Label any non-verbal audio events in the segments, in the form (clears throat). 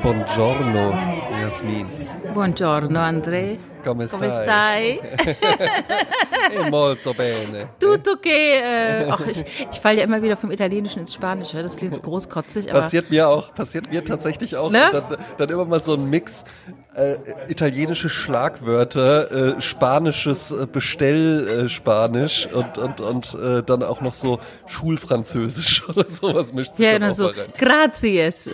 Buongiorno Yasmin. Buongiorno Andrea. Come Come stai? stai? (laughs) Molto bene. Tutto che. Äh, ach, ich, ich falle ja immer wieder vom Italienischen ins Spanische. Das klingt so großkotzig, aber. Passiert mir auch, passiert mir tatsächlich auch. Ne? Dann, dann immer mal so ein Mix äh, italienische Schlagwörter, äh, spanisches äh, Bestellspanisch und, und, und äh, dann auch noch so Schulfranzösisch (laughs) oder sowas mischt sich ja, dann dann auch so, mal rein. grazies.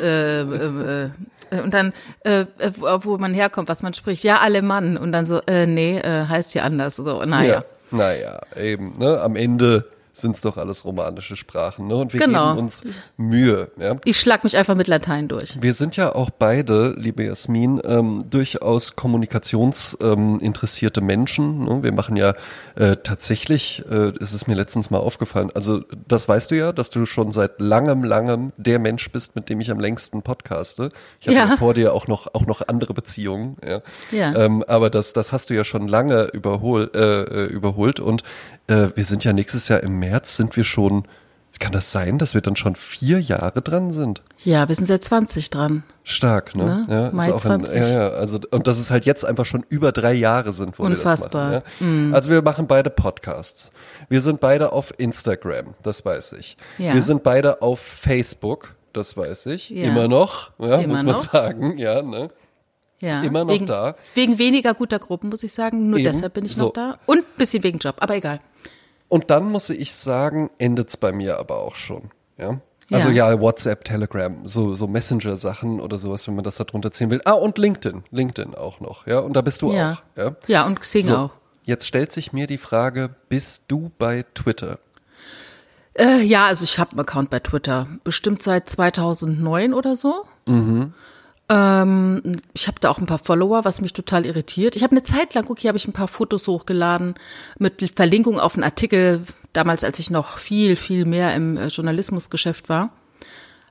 Äh, und dann, äh, äh, wo wo man herkommt, was man spricht. Ja, Alemann. Und dann so, äh, nee, äh, heißt hier anders. So, naja. Ja, naja, eben, ne? Am Ende sind es doch alles romanische Sprachen, ne? Und wir Genau. geben uns Mühe, ja. Ich schlag mich einfach mit Latein durch. Wir sind ja auch beide, liebe Jasmin, ähm, durchaus kommunikationsinteressierte ähm, Menschen. Ne? Wir machen ja äh, tatsächlich, äh, ist es mir letztens mal aufgefallen, also das weißt du ja, dass du schon seit langem, langem der Mensch bist, mit dem ich am längsten podcaste. Ich habe ja. Ja. vor dir auch noch, auch noch andere Beziehungen. Ja. Ja. Ähm, aber das, das hast du ja schon lange überhol, äh, äh, überholt. Und äh, wir sind ja nächstes Jahr im März, sind wir schon, kann das sein, dass wir dann schon vier Jahre dran sind? Ja, wir sind seit 20 dran. Stark, ne? Ne? Ja, ist Mai auch ein, 20. ja, ja, also und dass es halt jetzt einfach schon über drei Jahre sind, wo Unfassbar. wir das machen. Ja? Also wir machen beide Podcasts. Wir sind beide auf Instagram, das weiß ich. Ja. Wir sind beide auf Facebook, das weiß ich. Ja. Immer noch, ja, Immer muss man noch. sagen, ja, ne? Ja. Immer noch wegen, da. Wegen weniger guter Gruppen, muss ich sagen. Nur Eben. deshalb bin ich So. noch da. Und ein bisschen wegen Job, aber egal. Und dann muss ich sagen, endet's bei mir aber auch schon, ja? Also Ja. ja, WhatsApp, Telegram, so, so Messenger-Sachen oder sowas, wenn man das da drunter zählen will. Ah, und LinkedIn, LinkedIn auch noch, ja? Und da bist du Ja. auch, ja? Ja, und Xing So, auch. Jetzt stellt sich mir die Frage, bist du bei Twitter? Äh, ja, also ich habe einen Account bei Twitter. Bestimmt seit 2009 oder so. Ähm, ich habe da auch ein paar Follower, was mich total irritiert. Ich habe eine Zeit lang, okay, habe ich ein paar Fotos hochgeladen mit Verlinkung auf einen Artikel, damals als ich noch viel, viel mehr im äh, Journalismusgeschäft war.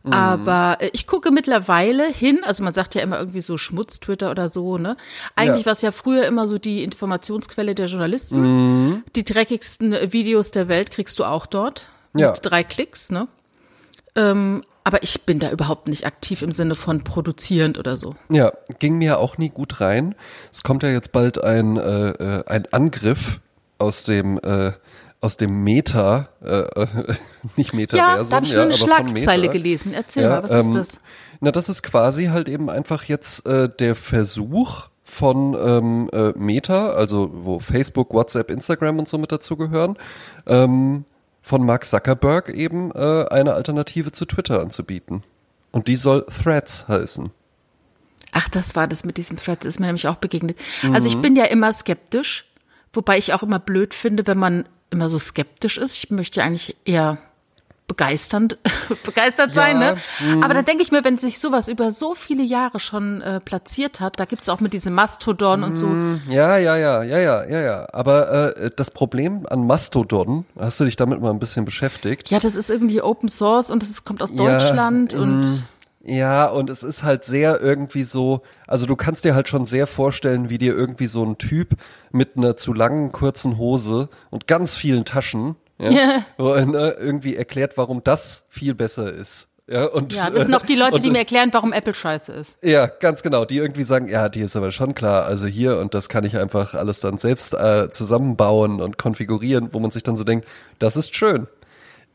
Aber äh, ich gucke mittlerweile hin, also man sagt ja immer irgendwie so Schmutz-Twitter oder so, ne? Eigentlich Ja. war es ja früher immer so die Informationsquelle der Journalisten. Die dreckigsten äh, Videos der Welt kriegst du auch dort. Ja. Mit drei Klicks, ne? Ähm, aber ich bin da überhaupt nicht aktiv im Sinne von produzierend oder so. Ja, ging mir auch nie gut rein. Es kommt ja jetzt bald ein, äh, äh, ein Angriff aus dem äh, aus dem Meta, äh, äh, (laughs) nicht Ja, Metaversum, da habe ich nur eine Schlagzeile gelesen. Erzähl Ja, mal, was ähm, ist das? Na, das ist quasi halt eben einfach jetzt äh, der Versuch von ähm, äh, Meta, also wo Facebook, WhatsApp, Instagram und so mit dazugehören, ähm, von Mark Zuckerberg eben äh, eine Alternative zu Twitter anzubieten. Und die soll Threads heißen. Ach, das war das mit diesem Threads, ist mir nämlich auch begegnet. Mhm. Also ich bin ja immer skeptisch, wobei ich auch immer blöd finde, wenn man immer so skeptisch ist. Ich möchte eigentlich eher begeisternd, (laughs) begeistert sein, Ja, ne? Aber dann denke ich mir, wenn sich sowas über so viele Jahre schon äh, platziert hat, da gibt's auch mit diesem Mastodon und so. Ja, ja, ja, ja, ja, ja, ja. Aber äh, das Problem an Mastodon, hast du dich damit mal ein bisschen beschäftigt? Ja, das ist irgendwie Open Source und das kommt aus Deutschland Ja, und mm, Ja, und es ist halt sehr irgendwie so, also du kannst dir halt schon sehr vorstellen, wie dir irgendwie so ein Typ mit einer zu langen, kurzen Hose und ganz vielen Taschen ja, Ja. wo er, ne, irgendwie erklärt, warum das viel besser ist. Ja, und, ja, das sind auch die Leute, und, die mir erklären, warum Apple scheiße ist. Ja, ganz genau. Die irgendwie sagen, ja, die ist aber schon klar. Also hier und das kann ich einfach alles dann selbst äh, zusammenbauen und konfigurieren, wo man sich dann so denkt, das ist schön.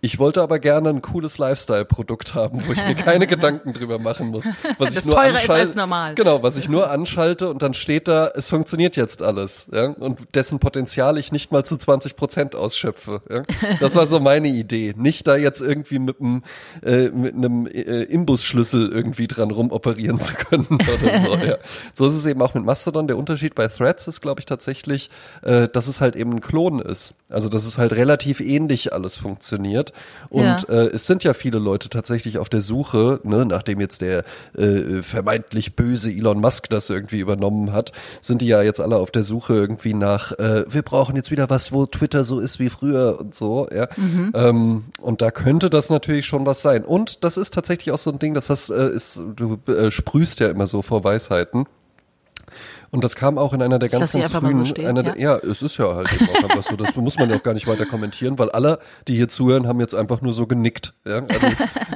Ich wollte aber gerne ein cooles Lifestyle-Produkt haben, wo ich mir keine (laughs) Gedanken drüber machen muss. Was Das ich nur teurer ist als normal. Genau, was ich nur anschalte und dann steht da, es funktioniert jetzt alles. Ja? Und dessen Potenzial ich nicht mal zu 20 Prozent ausschöpfe. Ja? Das war so meine Idee. Nicht da jetzt irgendwie mit einem, äh, mit einem äh, Imbusschlüssel irgendwie dran rumoperieren zu können (laughs) oder so. Ja. So ist es eben auch mit Mastodon. Der Unterschied bei Threads ist, glaube ich, tatsächlich, äh, dass es halt eben ein Klon ist. Also, dass es halt relativ ähnlich alles funktioniert. Und Ja. äh, es sind ja viele Leute tatsächlich auf der Suche, ne, nachdem jetzt der äh, vermeintlich böse Elon Musk das irgendwie übernommen hat, sind die ja jetzt alle auf der Suche irgendwie nach, äh, wir brauchen jetzt wieder was, wo Twitter so ist wie früher und so, ja. Ähm, und da könnte das natürlich schon was sein. Und das ist tatsächlich auch so ein Ding, das hast, äh, ist, du äh, sprühst ja immer so vor Weisheiten. Und das kam auch in einer der Ich ganz, ganz frühen, so stehen, ja. Der, ja, es ist ja halt eben auch einfach so. Das muss man ja auch gar nicht weiter kommentieren, weil alle, die hier zuhören, haben jetzt einfach nur so genickt. Ja? Also,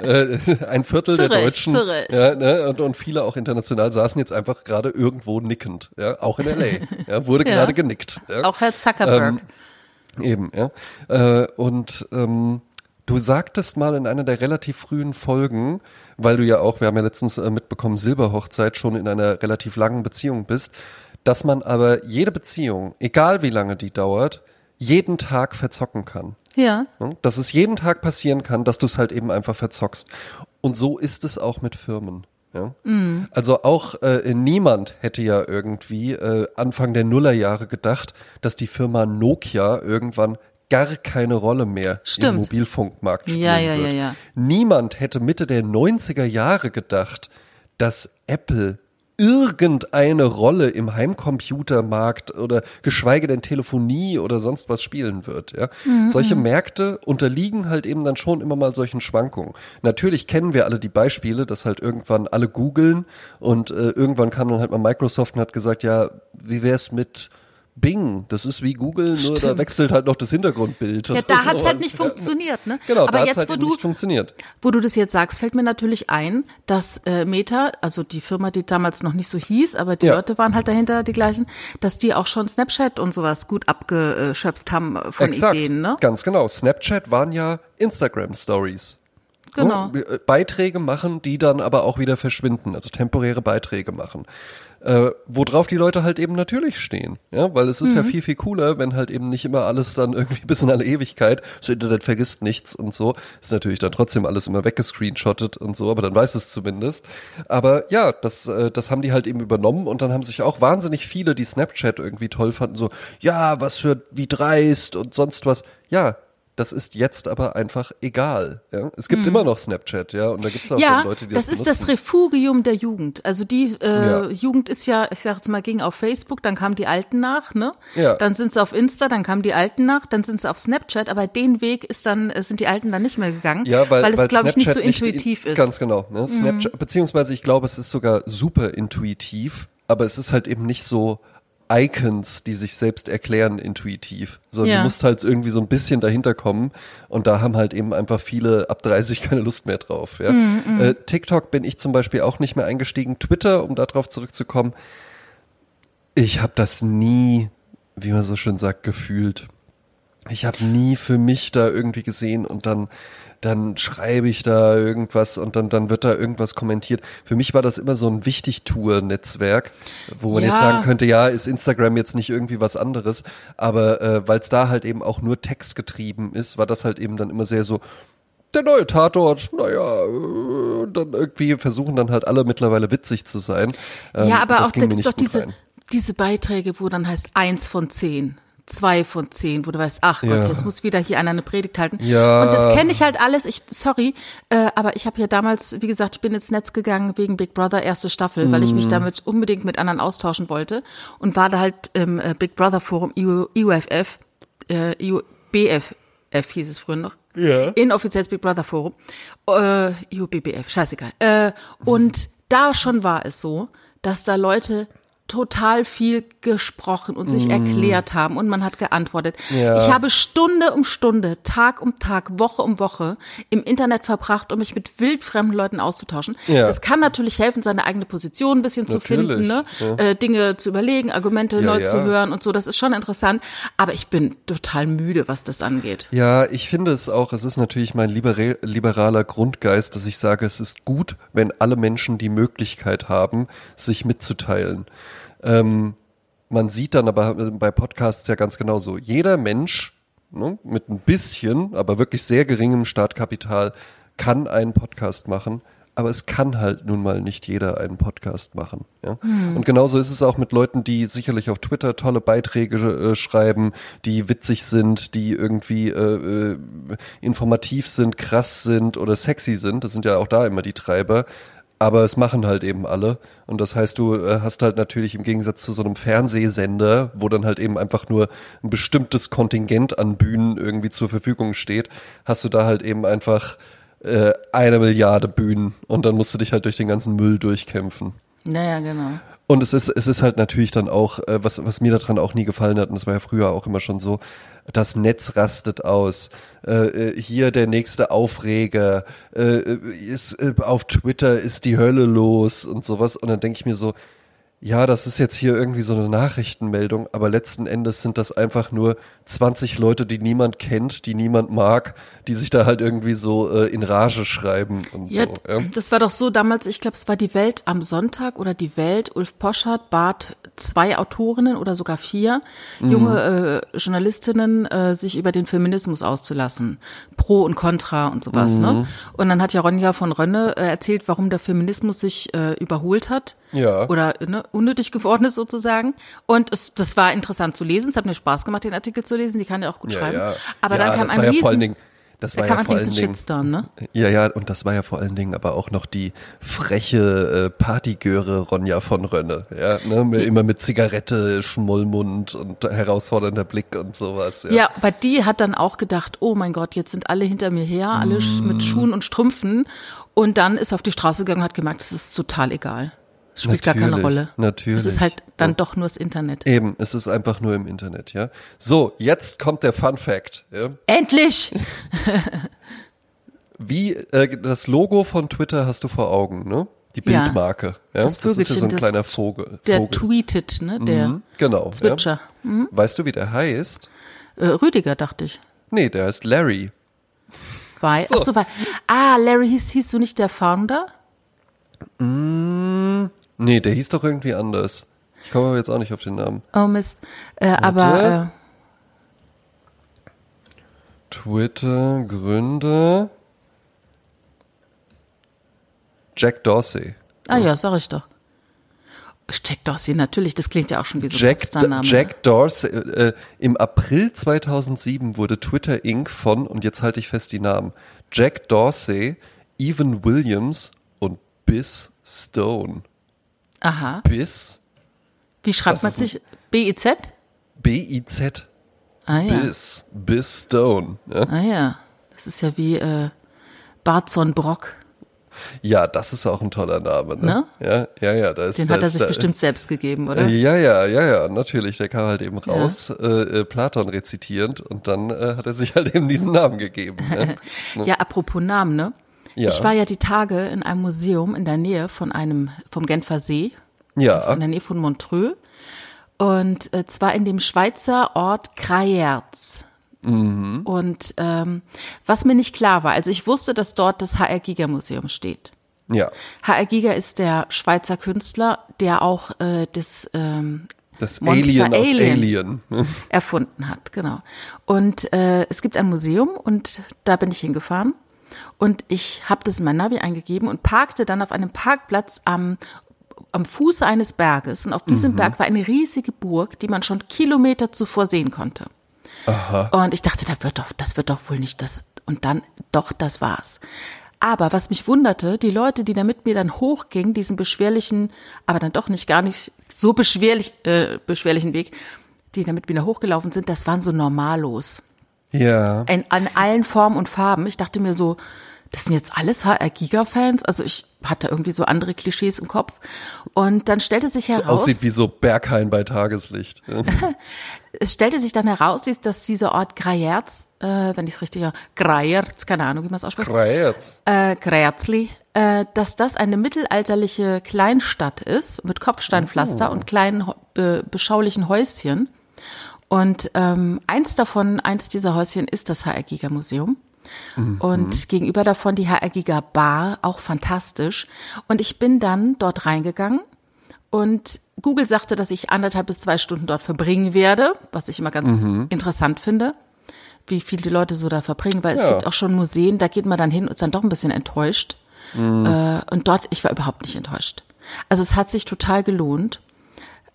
äh, (laughs) ein Viertel Zu der Deutschen. Ja, ne? und, und viele auch international saßen jetzt einfach gerade irgendwo nickend. Ja? Auch in L.A. Ja? Wurde (laughs) gerade genickt. Ja? Auch Herr Zuckerberg. Ähm, Eben, ja. Äh, und ähm, du sagtest mal in einer der relativ frühen Folgen, weil du ja auch, wir haben ja letztens äh, mitbekommen, Silberhochzeit schon in einer relativ langen Beziehung bist, dass man aber jede Beziehung, egal wie lange die dauert, jeden Tag verzocken kann. ja. Ne? Dass es jeden Tag passieren kann, dass du es halt eben einfach verzockst. Und so ist es auch mit Firmen. Ja? Also auch äh, niemand hätte ja irgendwie äh, Anfang der Nullerjahre gedacht, dass die Firma Nokia irgendwann gar keine Rolle mehr im Stimmt. Mobilfunkmarkt spielen Ja, ja, wird. ja, ja. Niemand hätte Mitte der 90er Jahre gedacht, dass Apple irgendeine Rolle im Heimcomputermarkt oder geschweige denn Telefonie oder sonst was spielen wird. Ja? Solche Märkte unterliegen halt eben dann schon immer mal solchen Schwankungen. Natürlich kennen wir alle die Beispiele, dass halt irgendwann alle googeln und äh, irgendwann kam dann halt mal Microsoft und hat gesagt, ja, wie wär's mit Bing, das ist wie Google, nur da Stimmt. wechselt halt noch das Hintergrundbild. Ja, da hat es halt nicht funktioniert, ne? Genau, Aber da jetzt, halt wo du, nicht funktioniert. wo du das jetzt sagst, fällt mir natürlich ein, dass äh, Meta, also die Firma, die damals noch nicht so hieß, aber die Ja. Leute waren halt dahinter die gleichen, dass die auch schon Snapchat und sowas gut abgeschöpft haben äh, von Exakt, Ideen, ne? ganz genau. Snapchat waren ja Instagram-Stories. Genau. Ne? Beiträge machen, die dann aber auch wieder verschwinden, also temporäre Beiträge machen. Äh, worauf die Leute halt eben natürlich stehen. Ja, weil es ist Mhm. ja viel, viel cooler, wenn halt eben nicht immer alles dann irgendwie (laughs) bis in alle Ewigkeit, das Internet vergisst nichts und so. Ist natürlich dann trotzdem alles immer weggescreenshottet und so, aber dann weiß es zumindest. Aber ja, das, äh, das haben die halt eben übernommen und dann haben sich auch wahnsinnig viele, die Snapchat irgendwie toll fanden, so, ja, was für, wie dreist und sonst was. Ja, das ist jetzt aber einfach egal. Ja? Es gibt immer noch Snapchat, ja, und da gibt es auch Mhm. Ja, Leute, die das, das ist das benutzen. Refugium der Jugend. Also die äh, Ja. Jugend ist ja, ich sag jetzt mal, ging auf Facebook, dann kamen die Alten nach, ne? Ja. Dann sind sie auf Insta, dann kamen die Alten nach, dann sind sie auf Snapchat, aber den Weg ist dann, äh, sind die Alten dann nicht mehr gegangen, Ja, weil, es, glaube ich, nicht so intuitiv in, ist. Ganz genau. Ne? Snapchat, beziehungsweise ich glaube, es ist sogar super intuitiv, aber es ist halt eben nicht so Icons, die sich selbst erklären, intuitiv. Sondern Ja. du musst halt irgendwie so ein bisschen dahinter kommen und da haben halt eben einfach viele ab 30 keine Lust mehr drauf. Ja? Mm, Äh, TikTok bin ich zum Beispiel auch nicht mehr eingestiegen. Twitter, um darauf zurückzukommen, ich habe das nie, wie man so schön sagt, gefühlt. Ich habe nie für mich da irgendwie gesehen und dann dann schreibe ich da irgendwas und dann dann wird da irgendwas kommentiert. Für mich war das immer so ein Wichtigtour-Netzwerk, wo man Ja. jetzt sagen könnte, ja, ist Instagram jetzt nicht irgendwie was anderes, aber äh, weil es da halt eben auch nur Text getrieben ist, war das halt eben dann immer sehr so der neue Tatort, naja, äh, dann irgendwie versuchen dann halt alle mittlerweile witzig zu sein. Ähm, ja, aber das auch da gibt's nicht doch diese, rein. diese Beiträge, wo dann heißt eins von zehn. Zwei von zehn, wo du weißt, ach Gott, Ja. jetzt muss wieder hier einer eine Predigt halten. Ja. Und das kenne ich halt alles. Ich, sorry, äh, aber ich habe ja damals, wie gesagt, ich bin ins Netz gegangen wegen Big Brother erste Staffel, weil ich Mhm. mich damit unbedingt mit anderen austauschen wollte und war da halt im äh, Big Brother Forum IU, IUFF, äh, BFF hieß es früher noch. Ja. Inoffizielles Big Brother Forum. Äh, IUBBF, scheißegal. Äh, und da schon war es so, dass da Leute total viel gesprochen und sich erklärt haben und man hat geantwortet. Mm. Ja. Ich habe Stunde um Stunde, Tag um Tag, Woche um Woche im Internet verbracht, um mich mit wildfremden Leuten auszutauschen. Ja. Das kann natürlich helfen, seine eigene Position ein bisschen zu Natürlich, finden, ne? äh, Dinge zu überlegen, Argumente Ja, neu ja. zu hören und so. Das ist schon interessant. Aber ich bin total müde, was das angeht. Ja, ich finde es auch, es ist natürlich mein libera- liberaler Grundgeist, dass ich sage, es ist gut, wenn alle Menschen die Möglichkeit haben, sich mitzuteilen. Ähm, man sieht dann aber bei Podcasts ja ganz genauso. Jeder Mensch ne, mit ein bisschen, aber wirklich sehr geringem Startkapital kann einen Podcast machen. Aber es kann halt nun mal nicht jeder einen Podcast machen. Ja? Und genauso ist es auch mit Leuten, die sicherlich auf Twitter tolle Beiträge äh, schreiben, die witzig sind, die irgendwie äh, äh, informativ sind, krass sind oder sexy sind. Das sind ja auch da immer die Treiber. Aber es machen halt eben alle. Und das heißt, du äh, hast halt natürlich im Gegensatz zu so einem Fernsehsender, wo dann halt eben einfach nur ein bestimmtes Kontingent an Bühnen irgendwie zur Verfügung steht, hast du da halt eben einfach äh, eine Milliarde Bühnen und dann musst du dich halt durch den ganzen Müll durchkämpfen. Naja, genau. Und es ist, es ist halt natürlich dann auch, äh, was, was mir daran auch nie gefallen hat, und das war ja früher auch immer schon so, das Netz rastet aus. Äh, äh hier der nächste Aufreger, äh, ist, äh, auf Twitter ist die Hölle los und sowas. Und dann denke ich mir so, ja, das ist jetzt hier irgendwie so eine Nachrichtenmeldung, aber letzten Endes sind das einfach nur 20 Leute, die niemand kennt, die niemand mag, die sich da halt irgendwie so äh, in Rage schreiben und ja, so. Ja. Das war doch so damals, ich glaube, es war die Welt am Sonntag oder die Welt, Ulf Poschardt bat zwei Autorinnen oder sogar vier mhm. junge äh, Journalistinnen, äh, sich über den Feminismus auszulassen. Pro und Contra und sowas. Ne? Mhm. Ne? Und dann hat ja Ronja von Rönne äh, erzählt, warum der Feminismus sich äh, überholt hat. Ja. Oder ne, unnötig geworden ist sozusagen. Und es, das war interessant zu lesen. Es hat mir Spaß gemacht, den Artikel zu lesen. Die kann ja auch gut ja, schreiben. Ja. Aber dann kam ein ja Riesen, vor allen Dingen, das da war kam ja ein vor allen Dingen, Shitstorm, ne? Ja, ja, und das war ja vor allen Dingen aber auch noch die freche äh, Partygöre Ronja von Rönne, ja, ne? immer mit Zigarette, Schmollmund und herausfordernder Blick und sowas. Ja, ja aber die hat dann auch gedacht, oh mein Gott, jetzt sind alle hinter mir her, alle mm. mit Schuhen und Strümpfen und dann ist auf die Straße gegangen und hat gemerkt, es ist total egal. Es spielt natürlich, gar keine Rolle. Natürlich. Es ist halt dann ja. doch nur das Internet. Eben, es ist einfach nur im Internet, ja. So, jetzt kommt der Fun Fact. Ja? Endlich! (laughs) Wie äh, das Logo von Twitter hast du vor Augen, ne? Die Bildmarke. Ja, das, das ist ja so ein kleiner Vogel. Der Vogel. tweetet, ne? Der mhm, genau. Zwitscher. Ja. Mhm. Weißt du, wie der heißt? Äh, Rüdiger, dachte ich. Nee, der heißt Larry. Weil, so. ach so, weil, ah, Larry hieß, hieß du nicht der Founder? Mm, Nee, der hieß doch irgendwie anders. Ich komme aber jetzt auch nicht auf den Namen. Oh Mist. Äh, aber. Äh, Twitter, Gründer. Jack Dorsey. Ah ja, sag ich doch. Jack Dorsey, natürlich, das klingt ja auch schon wie so Jack, ein Jack Dorsey, äh, im April 2007 wurde Twitter Inc. von, und jetzt halte ich fest die Namen, Jack Dorsey, Evan Williams und Biz Stone Aha. Bis. Wie schreibt man sich? B-I-Z? B-I-Z. Ah ja. Bis. Bis Stone. Ja? Ah ja. Das ist ja wie äh, Barzon Brock. Ja, das ist auch ein toller Name. Ne? ne? Ja, ja, ja. Da ist, Den da hat er sich da, bestimmt selbst gegeben, oder? Ja, ja, ja, ja, natürlich. Der kam halt eben raus, ja. äh, Platon rezitierend und dann äh, hat er sich halt eben diesen Namen gegeben. Ne? (laughs) ja, apropos Namen, ne? Ja. Ich war ja die Tage in einem Museum in der Nähe von einem, vom Genfer See. Ja. In der Nähe von Montreux. Und äh, zwar in dem Schweizer Ort Krayerz. Mhm. Und ähm, was mir nicht klar war, also ich wusste, dass dort das HR Giga Museum steht. Ja. HR Giga ist der Schweizer Künstler, der auch äh, das ähm, das Monster Alien, Alien, Alien erfunden hat, genau. Und äh, es gibt ein Museum und da bin ich hingefahren und ich habe das in mein Navi eingegeben und parkte dann auf einem Parkplatz am am Fuße eines Berges und auf diesem mhm. Berg war eine riesige Burg, die man schon Kilometer zuvor sehen konnte. Aha. Und ich dachte, da wird doch, das wird doch wohl nicht das. Und dann, doch, das war's. Aber was mich wunderte, die Leute, die da mit mir dann hochgingen, diesen beschwerlichen, aber dann doch nicht gar nicht so beschwerlich, äh, beschwerlichen Weg, die da mit mir da hochgelaufen sind, das waren so normallos. Ja. In, an allen Formen und Farben. Ich dachte mir so, das sind jetzt alles HR-Giga-Fans. Also ich hatte irgendwie so andere Klischees im Kopf. Und dann stellte sich heraus. So aussieht wie so Berghain bei Tageslicht. (laughs) es stellte sich dann heraus, dass dieser Ort Grajerz, äh, wenn ich es richtig habe, Grajerz, keine Ahnung, wie man es ausspricht. Grajerz. Äh, Grajerzli, äh, dass das eine mittelalterliche Kleinstadt ist mit Kopfsteinpflaster oh. und kleinen be beschaulichen Häuschen. Und ähm, eins davon, eins dieser Häuschen ist das HR Giga Museum. Mhm. Und gegenüber davon die HR Giga Bar, auch fantastisch. Und ich bin dann dort reingegangen und Google sagte, dass ich anderthalb bis zwei Stunden dort verbringen werde, was ich immer ganz mhm. interessant finde, wie viel die Leute so da verbringen, weil ja. es gibt auch schon Museen, da geht man dann hin und ist dann doch ein bisschen enttäuscht. Mhm. Äh, und dort, ich war überhaupt nicht enttäuscht. Also es hat sich total gelohnt.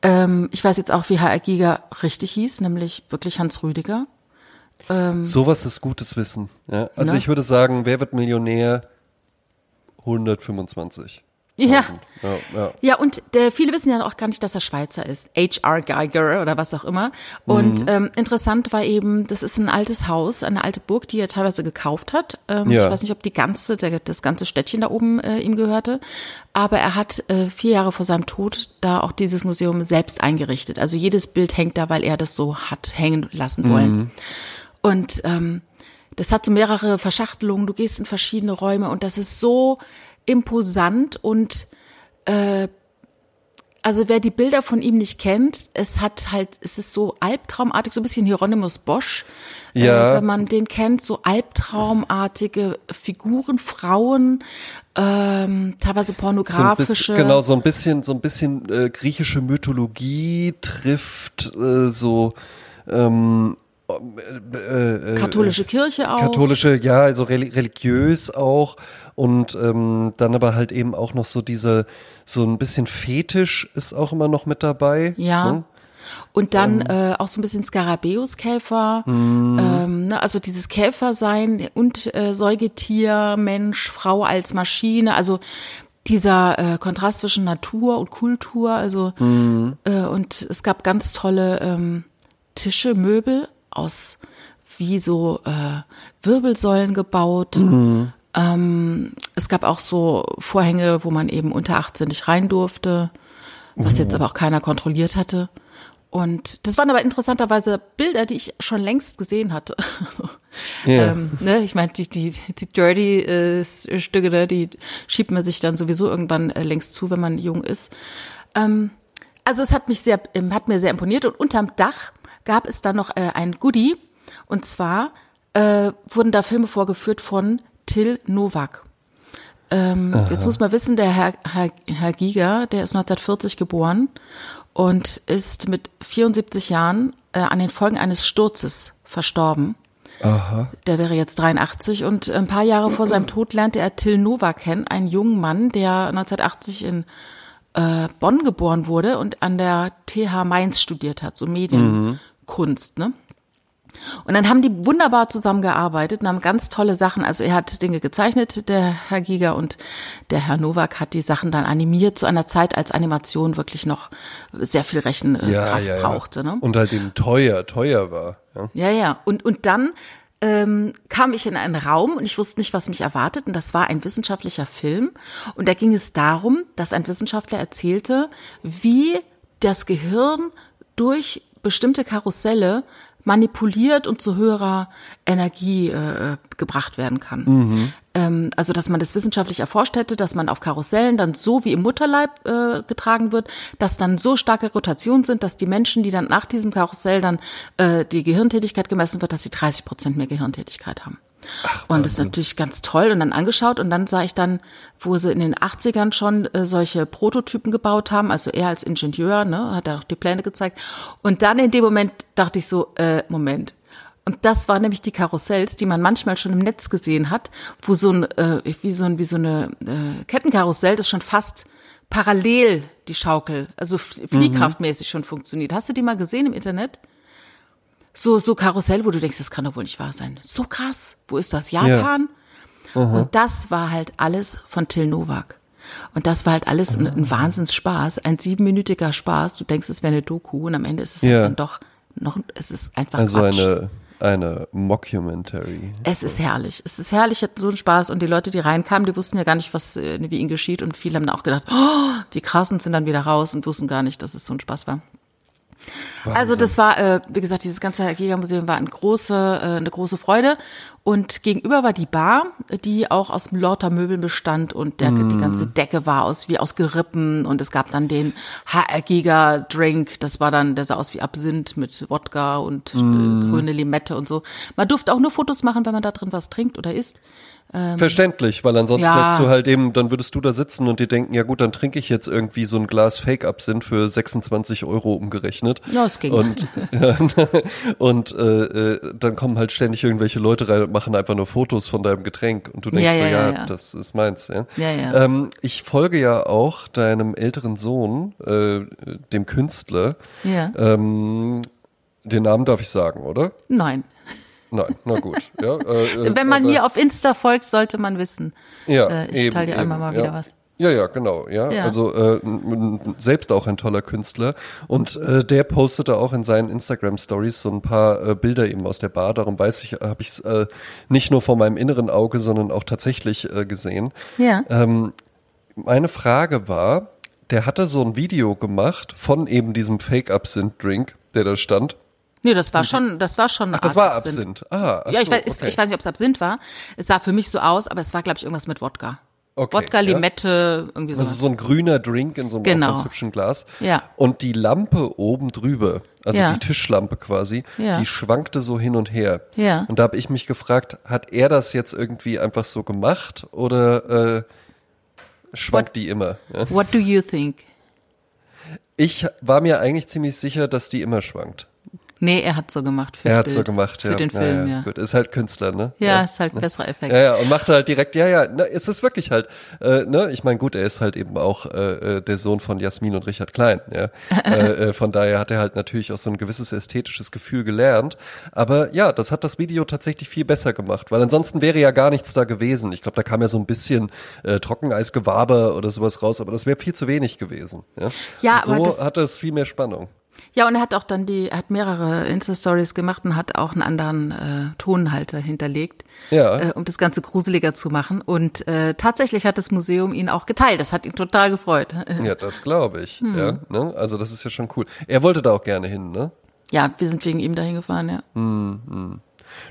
Ähm, ich weiß jetzt auch, wie HR Giga richtig hieß, nämlich wirklich Hans Rüdiger. Ähm, Sowas ist gutes Wissen. Ja? Also ne? ich würde sagen, wer wird Millionär? 125. Ja. Ja, ja. Ja, und äh, viele wissen ja auch gar nicht, dass er Schweizer ist. H.R. Geiger oder was auch immer. Und ähm, interessant war eben, das ist ein altes Haus, eine alte Burg, die er teilweise gekauft hat. Ähm, Ja. Ich weiß nicht, ob die ganze, der, das ganze Städtchen da oben äh, ihm gehörte. Aber er hat äh, vier Jahre vor seinem Tod da auch dieses Museum selbst eingerichtet. Also jedes Bild hängt da, weil er das so hat hängen lassen wollen. Und ähm, das hat so mehrere Verschachtelungen, du gehst in verschiedene Räume und das ist so imposant und äh, also wer die Bilder von ihm nicht kennt, es hat halt, es ist so albtraumartig, so ein bisschen Hieronymus Bosch, Ja. äh, wenn man den kennt, so albtraumartige Figuren, Frauen, ähm, teilweise So pornografische. bisschen, genau, so ein bisschen, so ein bisschen äh, griechische Mythologie trifft äh, so ähm, äh, äh, Katholische Kirche auch. katholische, ja, also reli- religiös auch und ähm, dann aber halt eben auch noch so diese, so ein bisschen Fetisch ist auch immer noch mit dabei. Ja. Ne? Und dann äh, auch so ein bisschen Skarabäus-Käfer, ähm, ne, also dieses Käfersein und äh, Säugetier, Mensch, Frau als Maschine, also dieser äh, Kontrast zwischen Natur und Kultur, also äh, und es gab ganz tolle ähm, Tische, Möbel aus wie so äh, Wirbelsäulen gebaut. Ähm, es gab auch so Vorhänge, wo man eben unter 18 nicht rein durfte, was jetzt aber auch keiner kontrolliert hatte. Und das waren aber interessanterweise Bilder, die ich schon längst gesehen hatte. Also, (laughs) Ja. ähm, ne, ich meine, die, die, die Dirty äh, Stücke, ne, die schiebt man sich dann sowieso irgendwann äh, längst zu, wenn man jung ist. Ähm, also es hat mich sehr, ähm, hat mir sehr imponiert und unterm Dach gab es dann noch äh, ein Goodie und zwar äh, wurden da Filme vorgeführt von Till Nowak. Ähm, jetzt muss man wissen, der Herr, Herr, Herr Giger, der ist 1940 geboren und ist mit 74 Jahren äh, an den Folgen eines Sturzes verstorben. Der wäre jetzt 83 und ein paar Jahre vor seinem Tod lernte er Till Nowak kennen, einen jungen Mann, der 1980 in äh, Bonn geboren wurde und an der TH Mainz studiert hat, so Medienkunst, ne? Und dann haben die wunderbar zusammengearbeitet und haben ganz tolle Sachen. Also er hat Dinge gezeichnet, der Herr Giger, und der Herr Nowak hat die Sachen dann animiert zu einer Zeit, als Animation wirklich noch sehr viel Rechenkraft Ja, ja, ja. brauchte. Ne? Und halt eben teuer, teuer war. Ja. Ja, ja. Und, und dann ähm, kam ich in einen Raum und ich wusste nicht, was mich erwartet. Und das war ein wissenschaftlicher Film. Und da ging es darum, dass ein Wissenschaftler erzählte, wie das Gehirn durch bestimmte Karusselle manipuliert und zu höherer Energie äh, gebracht werden kann. Ähm, also, dass man das wissenschaftlich erforscht hätte, dass man auf Karussellen dann so wie im Mutterleib äh, getragen wird, dass dann so starke Rotationen sind, dass die Menschen, die dann nach diesem Karussell dann äh, die Gehirntätigkeit gemessen wird, dass sie 30 Prozent mehr Gehirntätigkeit haben. und das ist natürlich ganz toll. Und dann angeschaut und dann sah ich dann, wo sie in den 80ern schon äh, solche Prototypen gebaut haben, also er als Ingenieur, ne, hat er auch die Pläne gezeigt. Und dann in dem Moment dachte ich so, äh, Moment. Und das waren nämlich die Karussells, die man manchmal schon im Netz gesehen hat, wo so ein, äh, wie so ein, wie so eine äh, Kettenkarussell, das schon fast parallel die Schaukel, also fl- fliehkraftmäßig schon funktioniert. Hast du die mal gesehen im Internet? So, so Karussell, wo du denkst, das kann doch wohl nicht wahr sein. So krass. Wo ist das? Japan? Und das war halt alles von Till Nowak. Und das war halt alles ein, ein Wahnsinnsspaß, ein siebenminütiger Spaß. Du denkst, es wäre eine Doku und am Ende ist es Ja. halt dann doch noch, es ist einfach Also Quatsch. eine, eine Mockumentary. Es ist herrlich. Es ist herrlich, hat so einen Spaß. Und die Leute, die reinkamen, die wussten ja gar nicht, was, äh, wie ihnen geschieht. Und viele haben auch gedacht, oh, wie krass sind dann wieder raus und wussten gar nicht, dass es so ein Spaß war. Also das war, äh, wie gesagt, dieses ganze Giga-Museum war eine große, äh, eine große Freude. Und gegenüber war die Bar, die auch aus lauter Möbeln bestand und der, die ganze Decke war aus wie aus Gerippen und es gab dann den HR-Giga-Drink, das war dann, der sah aus wie Absinth mit Wodka und äh, grüne Limette und so. Man durfte auch nur Fotos machen, wenn man da drin was trinkt oder isst. Verständlich, weil ansonsten Ja. hättest du halt eben, dann würdest du da sitzen und dir denken, ja gut, dann trinke ich jetzt irgendwie so ein Glas Fake-Absinth für 26 Euro umgerechnet. Ja, es ging. Und, ja, (laughs) und äh, äh, dann kommen halt ständig irgendwelche Leute rein und machen einfach nur Fotos von deinem Getränk. Und du denkst Ja, so, ja, ja, das ist meins. Ja, Ja, ja. Ähm, ich folge ja auch deinem älteren Sohn, äh, dem Künstler. Ja. Ähm, den Namen darf ich sagen, oder? Nein. Nein, na gut. Ja, äh, Wenn man aber- mir auf Insta folgt, sollte man wissen. Ja, Äh, ich eben, teile dir einmal eben, mal ja. wieder was. Ja, ja, genau, ja. Ja. Also äh, selbst auch ein toller Künstler. Und äh, der postete auch in seinen Instagram-Stories so ein paar äh, Bilder eben aus der Bar. Darum weiß ich, habe ich es äh, nicht nur vor meinem inneren Auge, sondern auch tatsächlich äh, gesehen. Ja. Ähm, meine Frage war, der hatte so ein Video gemacht von eben diesem Fake-Absinth-Drink, der da stand. Nee, das war schon, das war schon eine Ach, das Art war Absinth. Ah, ach Ja, ich, so, weiß, okay. ich weiß nicht, ob es Absinth war. Es sah für mich so aus, aber es war, glaube ich, irgendwas mit Wodka. Okay, Wodka, ja. Limette, irgendwie so. Also so ein grüner Drink in so einem Genau. ganz hübschen Glas. Ja. Und die Lampe oben drüber, also Ja. die Tischlampe quasi, Ja. die schwankte so hin und her. Ja. Und da habe ich mich gefragt, hat er das jetzt irgendwie einfach so gemacht oder äh, schwankt What- die immer? What do you think? Ich war mir eigentlich ziemlich sicher, dass die immer schwankt. Nee, er hat so gemacht Er hat Bild. so gemacht, ja. Für den ja, Film, ja. ja. Gut, ist halt Künstler, ne? Ja, ist halt ein besserer Effekt. Ja, ja, und macht halt direkt, ja, ja, ne, es ist wirklich halt, äh, ne, ich meine, gut, er ist halt eben auch äh, äh, der Sohn von Jasmin und Richard Klein, ja. (laughs) äh, äh, von daher hat er halt natürlich auch so ein gewisses ästhetisches Gefühl gelernt. Aber ja, das hat das Video tatsächlich viel besser gemacht, weil ansonsten wäre ja gar nichts da gewesen. Ich glaube, da kam ja so ein bisschen äh, Trockeneisgewaber oder sowas raus, aber das wäre viel zu wenig gewesen. Ja, Ja, und so aber das- hatte es viel mehr Spannung. Ja, und er hat auch dann die, er hat mehrere Insta-Stories gemacht und hat auch einen anderen äh, Tonhalter hinterlegt, Ja. äh, um das Ganze gruseliger zu machen. Und äh, tatsächlich hat das Museum ihn auch geteilt. Das hat ihn total gefreut. (laughs) Ja, das glaube ich. Hm. Ja, ne? Also das ist ja schon cool. Er wollte da auch gerne hin, ne? Ja, wir sind wegen ihm dahin gefahren, ja.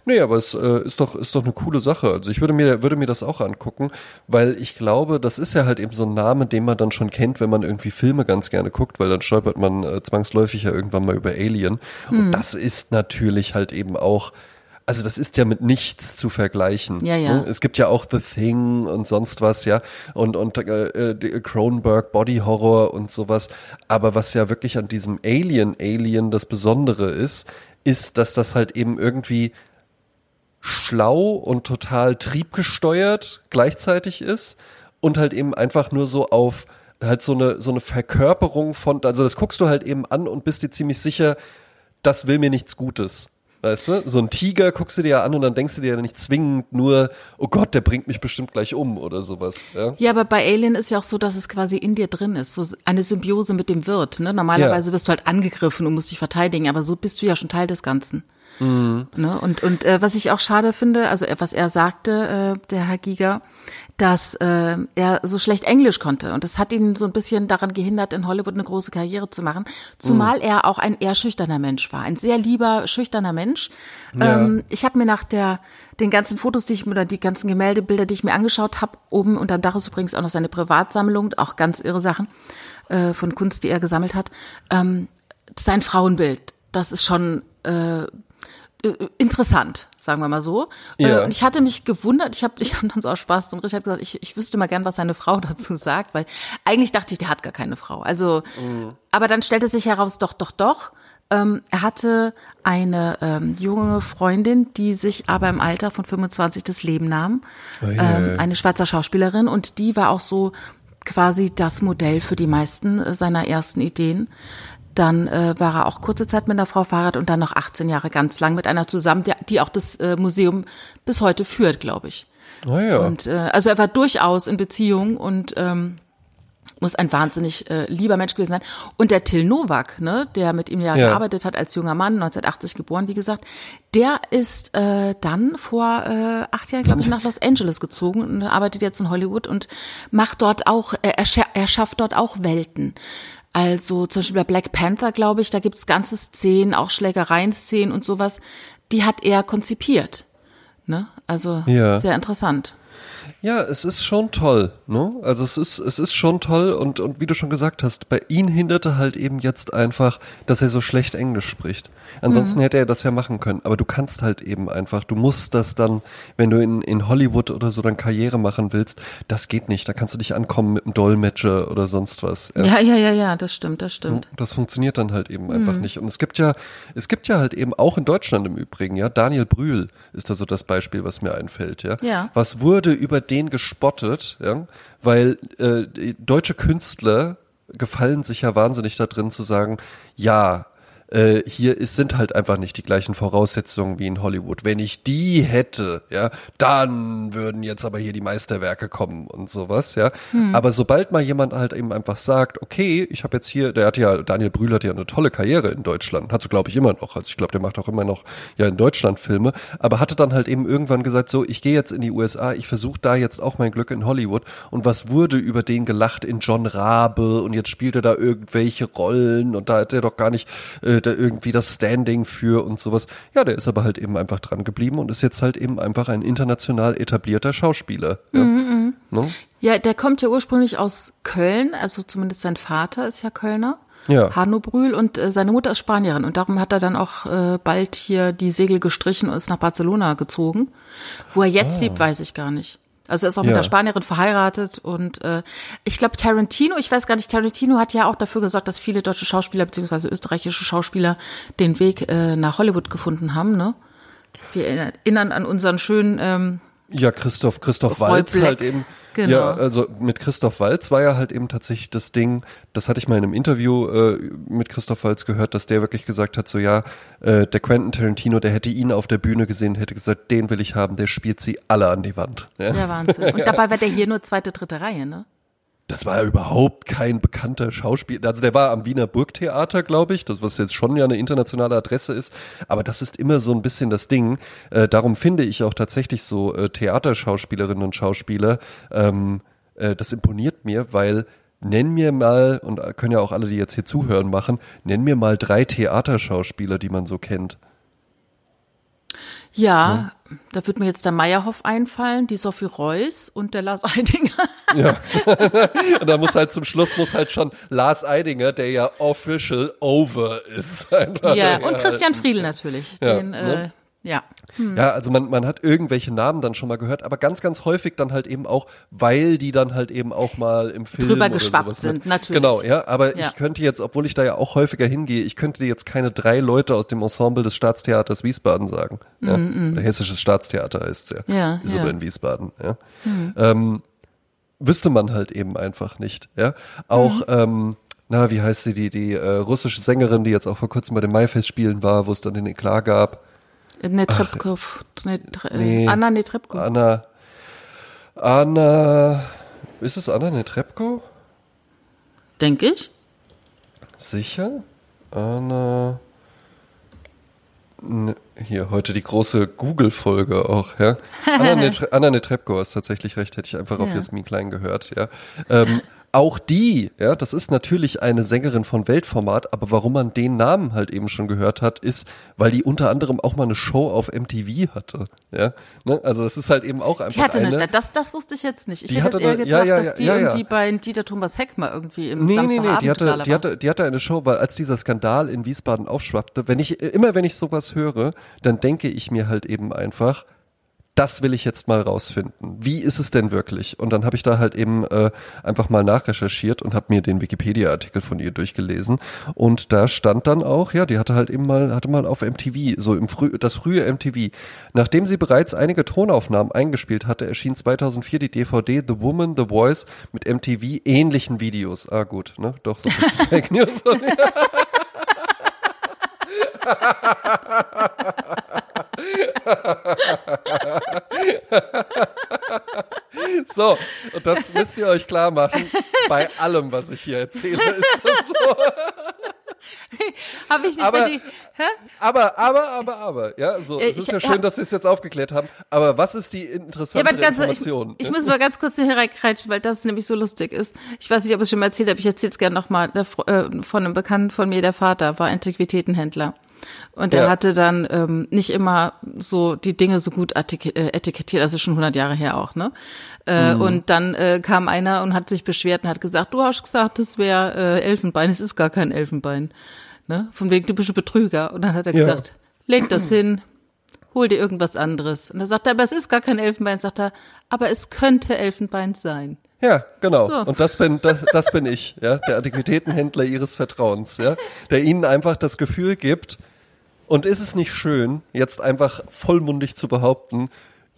Nee, aber es äh, ist doch ist doch eine coole Sache. Also ich würde mir würde mir das auch angucken, weil ich glaube, das ist ja halt eben so ein Name, den man dann schon kennt, wenn man irgendwie Filme ganz gerne guckt, weil dann stolpert man äh, zwangsläufig ja irgendwann mal über Alien. Hm. Und das ist natürlich halt eben auch also das ist ja mit nichts zu vergleichen. Ja, ja. ne? Es gibt ja auch The Thing und sonst was, ja, und und äh, Cronenberg Body Horror und sowas. Aber was ja wirklich an diesem Alien Alien das Besondere ist, ist, dass das halt eben irgendwie schlau und total triebgesteuert gleichzeitig ist und halt eben einfach nur so auf halt so eine so eine Verkörperung von also das guckst du halt eben an und bist dir ziemlich sicher, das will mir nichts Gutes. Weißt du? So ein Tiger guckst du dir ja an und dann denkst du dir ja nicht zwingend nur, oh Gott, der bringt mich bestimmt gleich um oder sowas. Ja? Ja, aber bei Alien ist ja auch so, dass es quasi in dir drin ist, so eine Symbiose mit dem Wirt. Ne? Normalerweise wirst du halt angegriffen und musst dich verteidigen, aber so bist du ja schon Teil des Ganzen. Ne? Und, und äh, was ich auch schade finde, also äh, was er sagte, äh, der Herr Giger, dass äh, er so schlecht Englisch konnte. Und das hat ihn so ein bisschen daran gehindert, in Hollywood eine große Karriere zu machen. Zumal er auch ein eher schüchterner Mensch war. Ein sehr lieber, schüchterner Mensch. Ähm, ich habe mir nach der den ganzen Fotos, die ich mir oder die ganzen Gemäldebilder, die ich mir angeschaut habe, oben unterm Dach ist übrigens auch noch seine Privatsammlung, auch ganz irre Sachen äh, von Kunst, die er gesammelt hat. Ähm, sein Frauenbild, das ist schon äh, interessant, sagen wir mal so. Ja. Äh, und ich hatte mich gewundert, ich habe ich hab dann so aus Spaß zum Richard gesagt, ich, ich wüsste mal gern, was seine Frau (laughs) dazu sagt, weil eigentlich dachte ich, der hat gar keine Frau. Also, aber dann stellte sich heraus, doch, doch, doch. Ähm, er hatte eine ähm, junge Freundin, die sich aber im Alter von 25 das Leben nahm. Ähm, eine Schweizer Schauspielerin und die war auch so quasi das Modell für die meisten äh, seiner ersten Ideen. Dann äh, war er auch kurze Zeit mit einer Frau verheiratet und dann noch 18 Jahre ganz lang mit einer zusammen, die, die auch das äh, Museum bis heute führt, glaube ich. Oh ja. Und äh, also er war durchaus in Beziehung und ähm, muss ein wahnsinnig äh, lieber Mensch gewesen sein. Und der Till Nowak, ne, der mit ihm ja, Ja. gearbeitet hat als junger Mann, 1980 geboren, wie gesagt, der ist äh, dann vor äh, acht Jahren, glaube ich, nach Los Angeles gezogen und arbeitet jetzt in Hollywood und macht dort auch, äh, er, er schafft dort auch Welten. Also zum Beispiel bei Black Panther, glaube ich, da gibt's ganze Szenen, auch Schlägereien-Szenen und sowas, die hat er konzipiert. Ne? Also Ja. sehr interessant. Ja, es ist schon toll, ne? Also es ist, es ist schon toll und, und wie du schon gesagt hast, bei ihm hinderte halt eben jetzt einfach, dass er so schlecht Englisch spricht. Ansonsten Mhm. hätte er das ja machen können, aber du kannst halt eben einfach, du musst das dann, wenn du in, in Hollywood oder so dann Karriere machen willst, das geht nicht. Da kannst du nicht ankommen mit einem Dolmetscher oder sonst was. Ja. Ja, ja, ja, ja, das stimmt, das stimmt. Das funktioniert dann halt eben einfach Mhm. nicht. Und es gibt ja, es gibt ja halt eben auch in Deutschland im Übrigen, ja, Daniel Brühl ist da so das Beispiel, was mir einfällt, ja. Ja. Was wurde über den gespottet, ja, weil äh, deutsche Künstler gefallen sich ja wahnsinnig da drin zu sagen, ja, äh, hier ist, sind halt einfach nicht die gleichen Voraussetzungen wie in Hollywood. Wenn ich die hätte, ja, dann würden jetzt aber hier die Meisterwerke kommen und sowas, ja. Hm. Aber sobald mal jemand halt eben einfach sagt, okay, ich habe jetzt hier, der hat ja, Daniel Brühl hat ja eine tolle Karriere in Deutschland, hat so glaube ich immer noch, also ich glaube, der macht auch immer noch ja in Deutschland Filme, aber hatte dann halt eben irgendwann gesagt, so, ich gehe jetzt in die USA, ich versuche da jetzt auch mein Glück in Hollywood und was wurde über den gelacht in John Rabe und jetzt spielt er da irgendwelche Rollen und da hat er doch gar nicht äh, da irgendwie das Standing für und sowas. Ja, der ist aber halt eben einfach dran geblieben und ist jetzt halt eben einfach ein international etablierter Schauspieler. Ja, mhm, no? Ne? ja der kommt ja ursprünglich aus Köln, also zumindest sein Vater ist ja Kölner. Ja. Hanno Brühl und äh, seine Mutter ist Spanierin und darum hat er dann auch äh, bald hier die Segel gestrichen und ist nach Barcelona gezogen. Wo er jetzt ah. lebt, weiß ich gar nicht. Also er ist auch ja. mit einer Spanierin verheiratet und äh, ich glaube Tarantino, ich weiß gar nicht, Tarantino hat ja auch dafür gesorgt, dass viele deutsche Schauspieler beziehungsweise österreichische Schauspieler den Weg äh, nach Hollywood gefunden haben, ne? Wir erinnern an unseren schönen ähm, ja, Christoph, Christoph Waltz halt eben, Genau. Ja, also mit Christoph Walz war ja halt eben tatsächlich das Ding, das hatte ich mal in einem Interview äh, mit Christoph Walz gehört, dass der wirklich gesagt hat, so ja, äh, der Quentin Tarantino, der hätte ihn auf der Bühne gesehen, hätte gesagt, den will ich haben, der spielt sie alle an die Wand. Ja, ja Wahnsinn. (laughs) Und dabei war der hier nur zweite, dritte Reihe, ne? Das war ja überhaupt kein bekannter Schauspieler. Also der war am Wiener Burgtheater, glaube ich, das was jetzt schon ja eine internationale Adresse ist. Aber das ist immer so ein bisschen das Ding. Äh, darum finde ich auch tatsächlich so äh, Theaterschauspielerinnen und Schauspieler. Ähm, äh, das imponiert mir, weil nenn mir mal und können ja auch alle, die jetzt hier zuhören, machen. Nenn mir mal drei Theaterschauspieler, die man so kennt. Ja, ja, da wird mir jetzt der Meyerhoff einfallen, die Sophie Reuss und der Lars Eidinger. Ja, und (laughs) da muss halt zum Schluss muss halt schon Lars Eidinger, der ja official over ist. Ja, und Christian Friedl natürlich. Ja, den, ne? Ja. Hm. Ja, also man, man hat irgendwelche Namen dann schon mal gehört, aber ganz, ganz häufig dann halt eben auch, weil die dann halt eben auch mal im Film drüber geschwappt sind, mit. natürlich. Genau, ja, aber ja. ich könnte jetzt, obwohl ich da ja auch häufiger hingehe, ich könnte dir jetzt keine drei Leute aus dem Ensemble des Staatstheaters Wiesbaden sagen. Ja? Mm, mm. Hessisches Staatstheater heißt es ja. Ja. Ist ja. aber in Wiesbaden, ja. Mm. Ähm, wüsste man halt eben einfach nicht, ja. Auch, mhm. ähm, na, wie heißt sie, die, die äh, russische Sängerin, die jetzt auch vor kurzem bei den Maifestspielen war, wo es dann den Eklat gab. Netrebkov, Net, nee, Anna Netrebko. Anna, Anna, ist es Anna Netrebko? Denke ich. Sicher? Anna, ne, hier, heute die große Google-Folge auch, ja. (laughs) Anna, Netre, Anna Netrebko ist tatsächlich recht, hätte ich einfach ja. auf Jasmin Klein gehört, ja. Ähm, auch die, ja, das ist natürlich eine Sängerin von Weltformat, aber warum man den Namen halt eben schon gehört hat, ist, weil die unter anderem auch mal eine Show auf MTV hatte, ja. Ne? Also das ist halt eben auch einfach die hatte eine, eine das, das wusste ich jetzt nicht. Ich hätte jetzt eher gedacht, ja, ja, dass die ja, irgendwie bei Dieter Thomas Heck mal irgendwie im nee, nee, nee, die hatte, die hatte, die hatte eine Show, weil als dieser Skandal in Wiesbaden aufschwappte, wenn ich, immer wenn ich sowas höre, dann denke ich mir halt eben einfach, das will ich jetzt mal rausfinden. Wie ist es denn wirklich? Und dann habe ich da halt eben äh, einfach mal nachrecherchiert und habe mir den Wikipedia-Artikel von ihr durchgelesen. Und da stand dann auch, ja, die hatte halt eben mal, hatte mal auf MTV, so im früh, das frühe MTV. Nachdem sie bereits einige Tonaufnahmen eingespielt hatte, erschien 2004 die DVD The Woman, The Voice mit MTV ähnlichen Videos. Ah gut, ne? Doch, so ein bisschen (laughs) Fake News. (laughs) (laughs) so, und das müsst ihr euch klar machen. Bei allem, was ich hier erzähle, ist das so. (laughs) Habe ich nicht aber, die, aber, aber, aber, aber, ja, so, es ist ja schön, dass wir es jetzt aufgeklärt haben, aber was ist die interessante ja, Information? Ich, ich, muss mal ganz kurz hier reinkreitschen, weil das nämlich so lustig ist. Ich weiß nicht, ob ich es schon mal erzählt habe, ich erzähle es gerne nochmal, äh, von einem Bekannten von mir, der Vater war Antiquitätenhändler. Und er ja. hatte dann ähm, nicht immer so die Dinge so gut äh, etikettiert, also schon 100 Jahre her auch, ne? Äh, mhm. Und dann äh, kam einer und hat sich beschwert und hat gesagt, du hast gesagt, das wäre äh, Elfenbein, es ist gar kein Elfenbein. Ne? Von wegen typische Betrüger. Und dann hat er ja. gesagt, leg das hin, hol dir irgendwas anderes. Und dann sagt er, aber es ist gar kein Elfenbein, sagt er, aber es könnte Elfenbein sein. Ja, genau. So. Und das bin, das, das bin ich, ja, der Antiquitätenhändler ihres Vertrauens, ja, der ihnen einfach das Gefühl gibt, und ist es nicht schön, jetzt einfach vollmundig zu behaupten,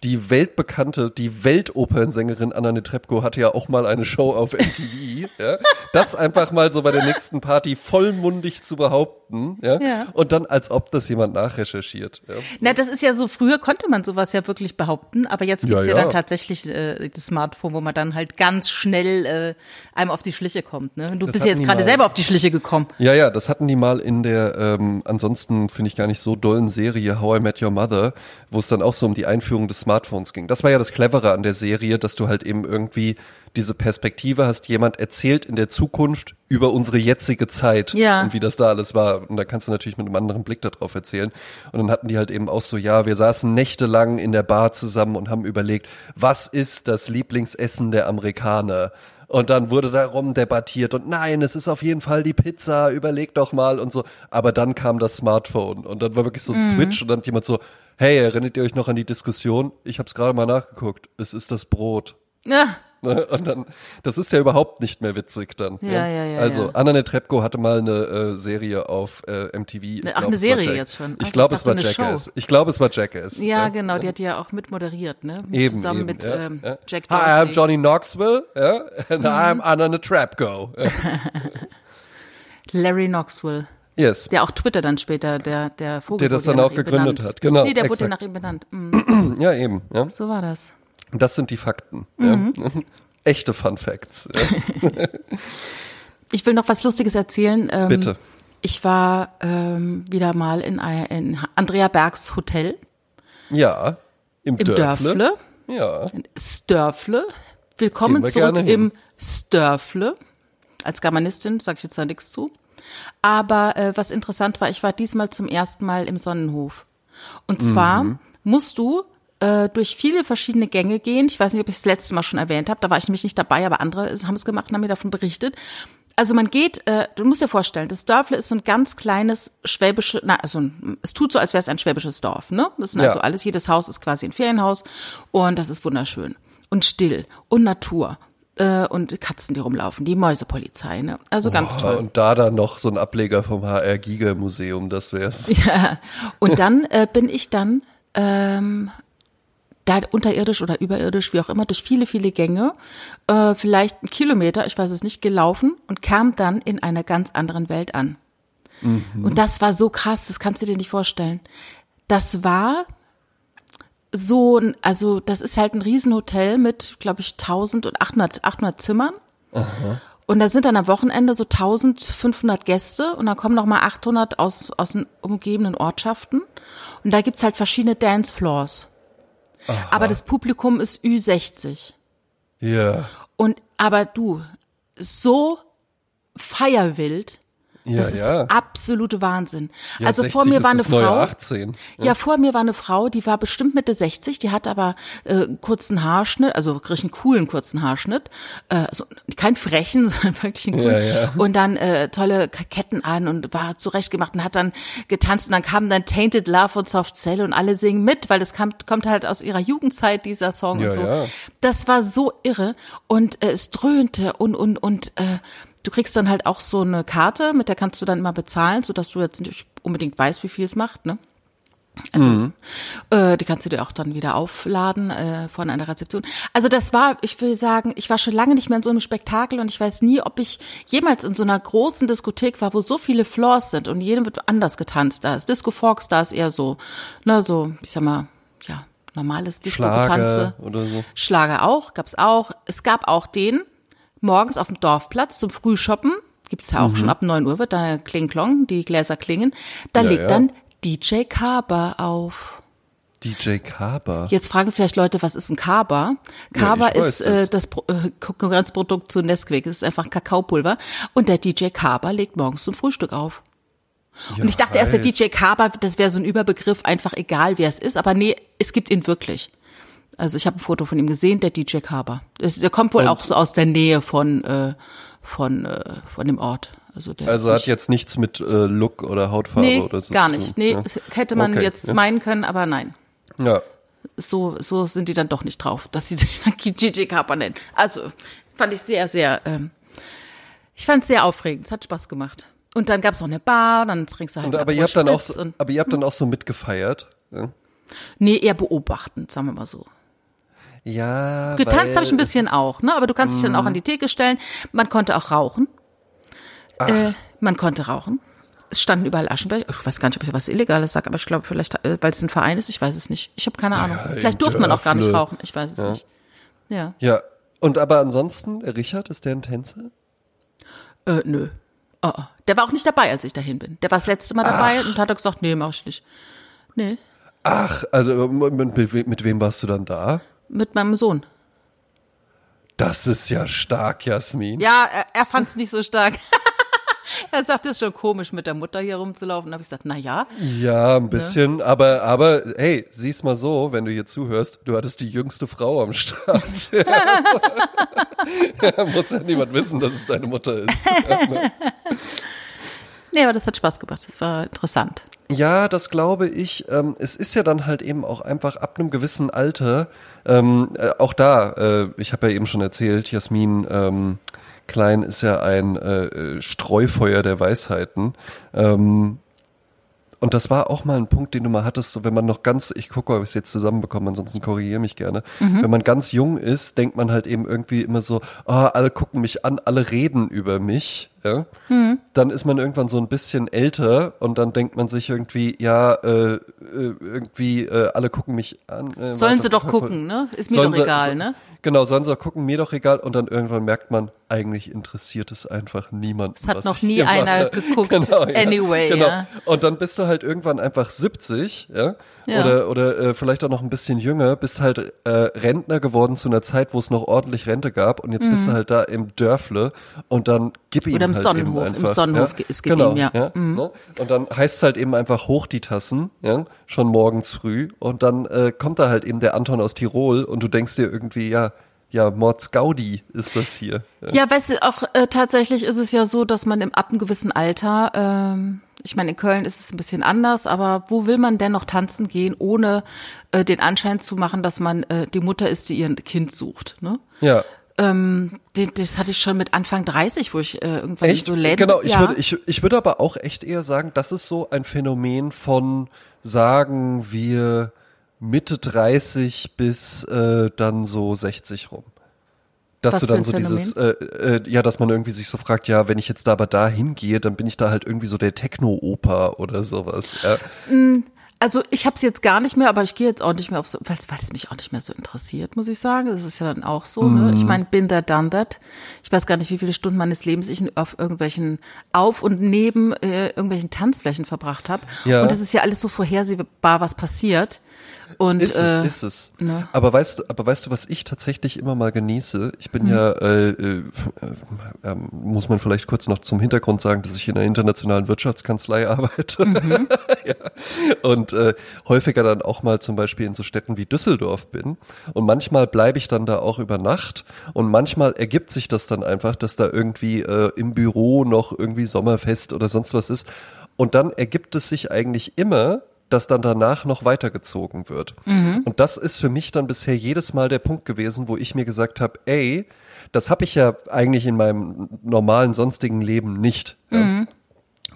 die weltbekannte, die Weltopernsängerin Anna Netrebko hatte ja auch mal eine Show auf MTV. (laughs) ja? Das einfach mal so bei der nächsten Party vollmundig zu behaupten, ja? Ja. Und dann, als ob das jemand nachrecherchiert. Ja? Na, das ist ja so, früher konnte man sowas ja wirklich behaupten, aber jetzt gibt's Ja, ja, dann tatsächlich äh, das Smartphone, wo man dann halt ganz schnell äh, einem auf die Schliche kommt. Ne? Du Das bist jetzt gerade selber auf die Schliche gekommen. Ja, ja, das hatten die mal in der, ähm, ansonsten finde ich gar nicht so dollen Serie How I Met Your Mother, wo es dann auch so um die Einführung des Smartphones ging. Das war ja das Clevere an der Serie, dass du halt eben irgendwie diese Perspektive hast, jemand erzählt in der Zukunft über unsere jetzige Zeit Ja. und wie das da alles war. Und da kannst du natürlich mit einem anderen Blick darauf erzählen. Und dann hatten die halt eben auch so, ja, wir saßen nächtelang in der Bar zusammen und haben überlegt, was ist das Lieblingsessen der Amerikaner? Und dann wurde darum debattiert und nein, es ist auf jeden Fall die Pizza, überleg doch mal und so. Aber dann kam das Smartphone und dann war wirklich so ein Switch und dann hat jemand so, hey, erinnert ihr euch noch an die Diskussion? Ich habe es gerade mal nachgeguckt. Es ist das Brot. Ja, (laughs) Ne? Und dann, das ist ja überhaupt nicht mehr witzig dann. Ja, ja, ja, Also ja. Anna Netrebko hatte mal eine äh, Serie auf äh, MTV. Ich Ach, glaub, eine Serie Jack- jetzt schon. Ach, Ich glaube, es war Jackass. Show. Ich glaube, es war Jackass. ja, genau, die hat ja auch mitmoderiert, ne? Eben, Zusammen eben, mit ja, ähm, ja. Jack Hi, I'm Dorsey. Mhm. Johnny Knoxville, ja, and I'm Anna Netrebko. (laughs) Ja. Larry Knoxville. Yes. Der auch Twitter dann später, der, der Vogel. Der das wurde dann auch gegründet benannt. hat, genau, Nee, der wurde ja exakt. nach ihm benannt. Mhm, (clears throat) Ja, eben. Ja. so war das. Das sind die Fakten. Mhm. Ja. (laughs) Echte Fun Facts. Ja. (laughs) Ich will noch was Lustiges erzählen. Ähm, Bitte. Ich war ähm, wieder mal in, in Andrea Bergs Hotel Ja. Im, im Dörfle. Dörfle. Ja. Störfle. Willkommen wir zurück im Störfle. Als Germanistin sage ich jetzt da nichts zu. Aber äh, was interessant war, ich war diesmal zum ersten Mal im Sonnenhof. Und zwar Mhm. musst du äh, durch viele verschiedene Gänge gehen. Ich weiß nicht, ob ich es das letzte Mal schon erwähnt habe. Da war ich nämlich nicht dabei, aber andere haben es gemacht und haben mir davon berichtet. Also man geht, äh, du musst dir vorstellen, das Dörfle ist so ein ganz kleines schwäbische, na, also es tut so, als wäre es ein schwäbisches Dorf, ne? Das sind Ja. also alles, jedes Haus ist quasi ein Ferienhaus und das ist wunderschön und still und Natur äh, und Katzen, die rumlaufen, die Mäusepolizei, ne? Also ganz Oh, toll. Und da dann noch so ein Ableger vom HR Giga Museum, das wär's. (laughs) Ja. Und dann äh, bin ich dann ähm, da unterirdisch oder überirdisch, wie auch immer, durch viele, viele Gänge, äh, vielleicht einen Kilometer, ich weiß es nicht, gelaufen und kam dann in einer ganz anderen Welt an. Und das war so krass, das kannst du dir nicht vorstellen. Das war so, ein, also das ist halt ein Riesenhotel mit, glaube ich, 1800, 800 Zimmern. Und da sind dann am Wochenende so 1500 Gäste und dann kommen noch mal 800 aus, aus den umgebenden Ortschaften. Und da gibt's halt verschiedene Dancefloors. Aber das Publikum ist Ü60. Ja. Und, aber du, so feierwild, Ja, das ist ja. absolute Wahnsinn. ja also 60 vor mir ist war eine Frau. 18. Ja. vor mir war eine Frau, die war bestimmt Mitte 60, die hat aber äh, kurzen Haarschnitt, also wirklich einen coolen kurzen Haarschnitt. Äh, also kein frechen, (laughs) sondern wirklich einen coolen. Ja, ja. Und dann äh, tolle Ketten an und war zurechtgemacht und hat dann getanzt und dann kam dann Tainted Love von Soft Cell und alle singen mit, weil das kam, kommt halt aus ihrer Jugendzeit, dieser Song Ja, und so. ja. Das war so irre und äh, es dröhnte und, und, und äh, du kriegst dann halt auch so eine Karte, mit der kannst du dann immer bezahlen, sodass du jetzt nicht unbedingt weißt, wie viel es macht, ne? Also Mhm. äh, die kannst du dir auch dann wieder aufladen äh, von einer Rezeption. Also das war, ich will sagen, ich war schon lange nicht mehr in so einem Spektakel und ich weiß nie, ob ich jemals in so einer großen Diskothek war, wo so viele Floors sind und jedem wird anders getanzt. Da ist Disco Fox, da ist eher so, ne, so, ich sag mal, ja, normales Disco-Getanze. Schlager oder so. Schlager auch, gab's auch. Es gab auch den morgens auf dem Dorfplatz zum Frühshoppen. Gibt's ja auch Mhm. schon ab 9 Uhr wird da Kling Klong, die Gläser klingen. Da Ja, legt ja. dann DJ Kaber auf. DJ Kaber. Jetzt fragen vielleicht Leute, was ist ein Kaba? Kaba weiß ist äh, das. Pro äh, Konkurrenzprodukt zu Nesquik. Das ist einfach Kakaopulver. Und der DJ Kaba legt morgens zum Frühstück auf. Und ich dachte erst, der. DJ Kaba, das wäre so ein Überbegriff, einfach egal, wer es ist. Aber nee, es gibt ihn wirklich. Also ich habe ein Foto von ihm gesehen, der DJ. Das- Der kommt wohl Und- auch so aus der Nähe von, äh, von, äh, von dem Ort. Also, der Also hat nicht- jetzt nichts mit äh, Look oder Hautfarbe nee, oder so gar zu nicht. tun. Nee, ja. hätte man Okay, jetzt ja. meinen können, aber nein. Ja. so, so sind die dann doch nicht drauf, dass sie (laughs) den Gigi Kappa nennen. Also fand ich sehr, sehr, ähm, ich fand es sehr aufregend. Es hat Spaß gemacht. Und dann gab's noch eine Bar, dann trinkst du halt Und, aber ihr habt dann auch so, und aber ihr habt dann auch so mitgefeiert. Ja? Nee, eher beobachtend, sagen wir mal so. Ja. Getanzt habe ich ein bisschen auch, ne? Aber du kannst dich dann auch an die Theke stellen. Man konnte auch rauchen. Äh, man konnte rauchen. Es standen überall Aschenbecher. Ich weiß gar nicht, ob ich was Illegales sage, aber ich glaube vielleicht, äh, weil es ein Verein ist, ich weiß es nicht. Ich habe keine Ahnung. in vielleicht durfte man auch gar nicht rauchen. Ich weiß es nicht. Ja. Ja. Und aber ansonsten, Richard, ist der ein Tänzer? Äh, nö. Oh, oh. Der war auch nicht dabei, als ich dahin bin. Der war das letzte Mal dabei und hat gesagt, nee, mach ich nicht. Nee, Ach, also mit, mit wem warst du dann da? Mit meinem Sohn. Das ist ja stark, Jasmin. Ja, er, er fand es nicht so stark. (laughs) er sagt, es ist schon komisch, mit der Mutter hier rumzulaufen. Da habe ich gesagt, na ja. Ja, ein bisschen, aber, aber hey, sieh's mal so, wenn du hier zuhörst, du hattest die jüngste Frau am Start. (laughs) (laughs) ja, muss ja niemand wissen, dass es deine Mutter ist. Nee, aber das hat Spaß gemacht. Das war interessant. Ja, das glaube ich. Ähm, es ist ja dann halt eben auch einfach ab einem gewissen Alter, ähm, äh, auch da, äh, ich habe ja eben schon erzählt, Jasmin ähm, Klein ist ja ein äh, äh, Streufeuer der Weisheiten. Ähm, und das war auch mal ein Punkt, den du mal hattest, so wenn man noch ganz, ich gucke, ob ich es jetzt zusammenbekomme, ansonsten korrigiere mich gerne. Wenn man ganz jung ist, denkt man halt eben irgendwie immer so, ah, alle gucken mich an, alle reden über mich. Ja? Dann ist man irgendwann so ein bisschen älter und dann denkt man sich irgendwie, ja, äh, äh, irgendwie, äh, alle gucken mich an. Äh, Sollen sie doch (laughs) gucken, ne? Ist mir doch egal, so- ne? Genau, sollen sie doch gucken, mir doch egal. Und dann irgendwann merkt man, eigentlich interessiert es einfach niemanden. Es hat noch nie einer mache. geguckt, (laughs) anyway, Genau. ja. Und dann bist du halt irgendwann einfach 70, ja, Ja. oder oder äh, vielleicht auch noch ein bisschen jünger, bist halt äh, Rentner geworden zu einer Zeit, wo es noch ordentlich Rente gab und jetzt bist du halt da im Dörfle und dann gib ihm. Oder im halt Sonnenhof. Eben Im einfach, Sonnenhof ja? ist gib genau, ihm, ja. Mhm. Ne? Und dann heißt es halt eben einfach hoch die Tassen, ja, schon morgens früh und dann äh, kommt da halt eben der Anton aus Tirol und du denkst dir irgendwie, ja, ja, Mords Gaudi ist das hier. Ja. Ja, weißt du, auch äh, tatsächlich ist es ja so, dass man im ab einem gewissen Alter, ähm, ich meine, in Köln ist es ein bisschen anders, aber wo will man denn noch tanzen gehen, ohne äh, den Anschein zu machen, dass man äh, die Mutter ist, die ihr Kind sucht, ne? ja. Ähm, das hatte ich schon mit Anfang 30, wo ich äh, irgendwann Echt? so Läden. genau, ich, ja. würde, ich, ich würde aber auch echt eher sagen, das ist so ein Phänomen von, sagen wir, Mitte 30 bis äh, dann so 60 rum. Dass Was du dann so dieses, äh, äh, ja, dass man irgendwie sich so fragt, ja, wenn ich jetzt da aber da hingehe, dann bin ich da halt irgendwie so der Techno-Oper oder sowas. Ja. Also ich habe es jetzt gar nicht mehr, aber ich gehe jetzt auch nicht mehr auf so, weil, es mich auch nicht mehr so interessiert, muss ich sagen. Das ist ja dann auch so. Ne? Mhm. Ich meine, bin there, done that. Ich weiß gar nicht, wie viele Stunden meines Lebens ich auf irgendwelchen Auf- und Neben äh, irgendwelchen Tanzflächen verbracht habe. Ja. Und das ist ja alles so vorhersehbar, was passiert. Und Ist äh, es, ist es. ne? Aber weißt du, aber weißt du, was ich tatsächlich immer mal genieße? Ich bin Hm. ja, äh, äh, äh, muss man vielleicht kurz noch zum Hintergrund sagen, dass ich in einer internationalen Wirtschaftskanzlei arbeite. Mhm. (laughs) ja. Und äh, häufiger dann auch mal zum Beispiel in so Städten wie Düsseldorf bin. Und manchmal bleibe ich dann da auch über Nacht. Und manchmal ergibt sich das dann einfach, dass da irgendwie äh, im Büro noch irgendwie Sommerfest oder sonst was ist. Und dann ergibt es sich eigentlich immer, dass dann danach noch weitergezogen wird. Und das ist für mich dann bisher jedes Mal der Punkt gewesen, wo ich mir gesagt habe, ey, das habe ich ja eigentlich in meinem normalen sonstigen Leben nicht. Ja?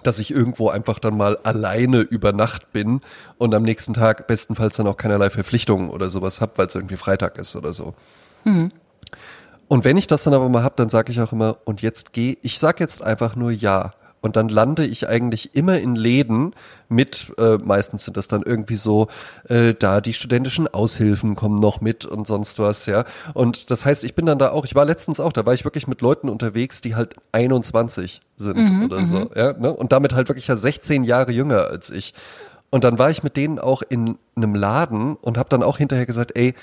Dass ich irgendwo einfach dann mal alleine über Nacht bin und am nächsten Tag bestenfalls dann auch keinerlei Verpflichtungen oder sowas habe, weil es irgendwie Freitag ist oder so. Und wenn ich das dann aber mal hab, dann sage ich auch immer, und jetzt geh, ich sag jetzt einfach nur ja. Und dann lande ich eigentlich immer in Läden mit, äh, meistens sind das dann irgendwie so, äh, da die studentischen Aushilfen kommen noch mit und sonst was, ja. Und das heißt, ich bin dann da auch, ich war letztens auch, da war ich wirklich mit Leuten unterwegs, die halt 21 sind oder so, ja. Ne? Und damit halt wirklich ja 16 Jahre jünger als ich. Und dann war ich mit denen auch in einem Laden und habe dann auch hinterher gesagt, ey,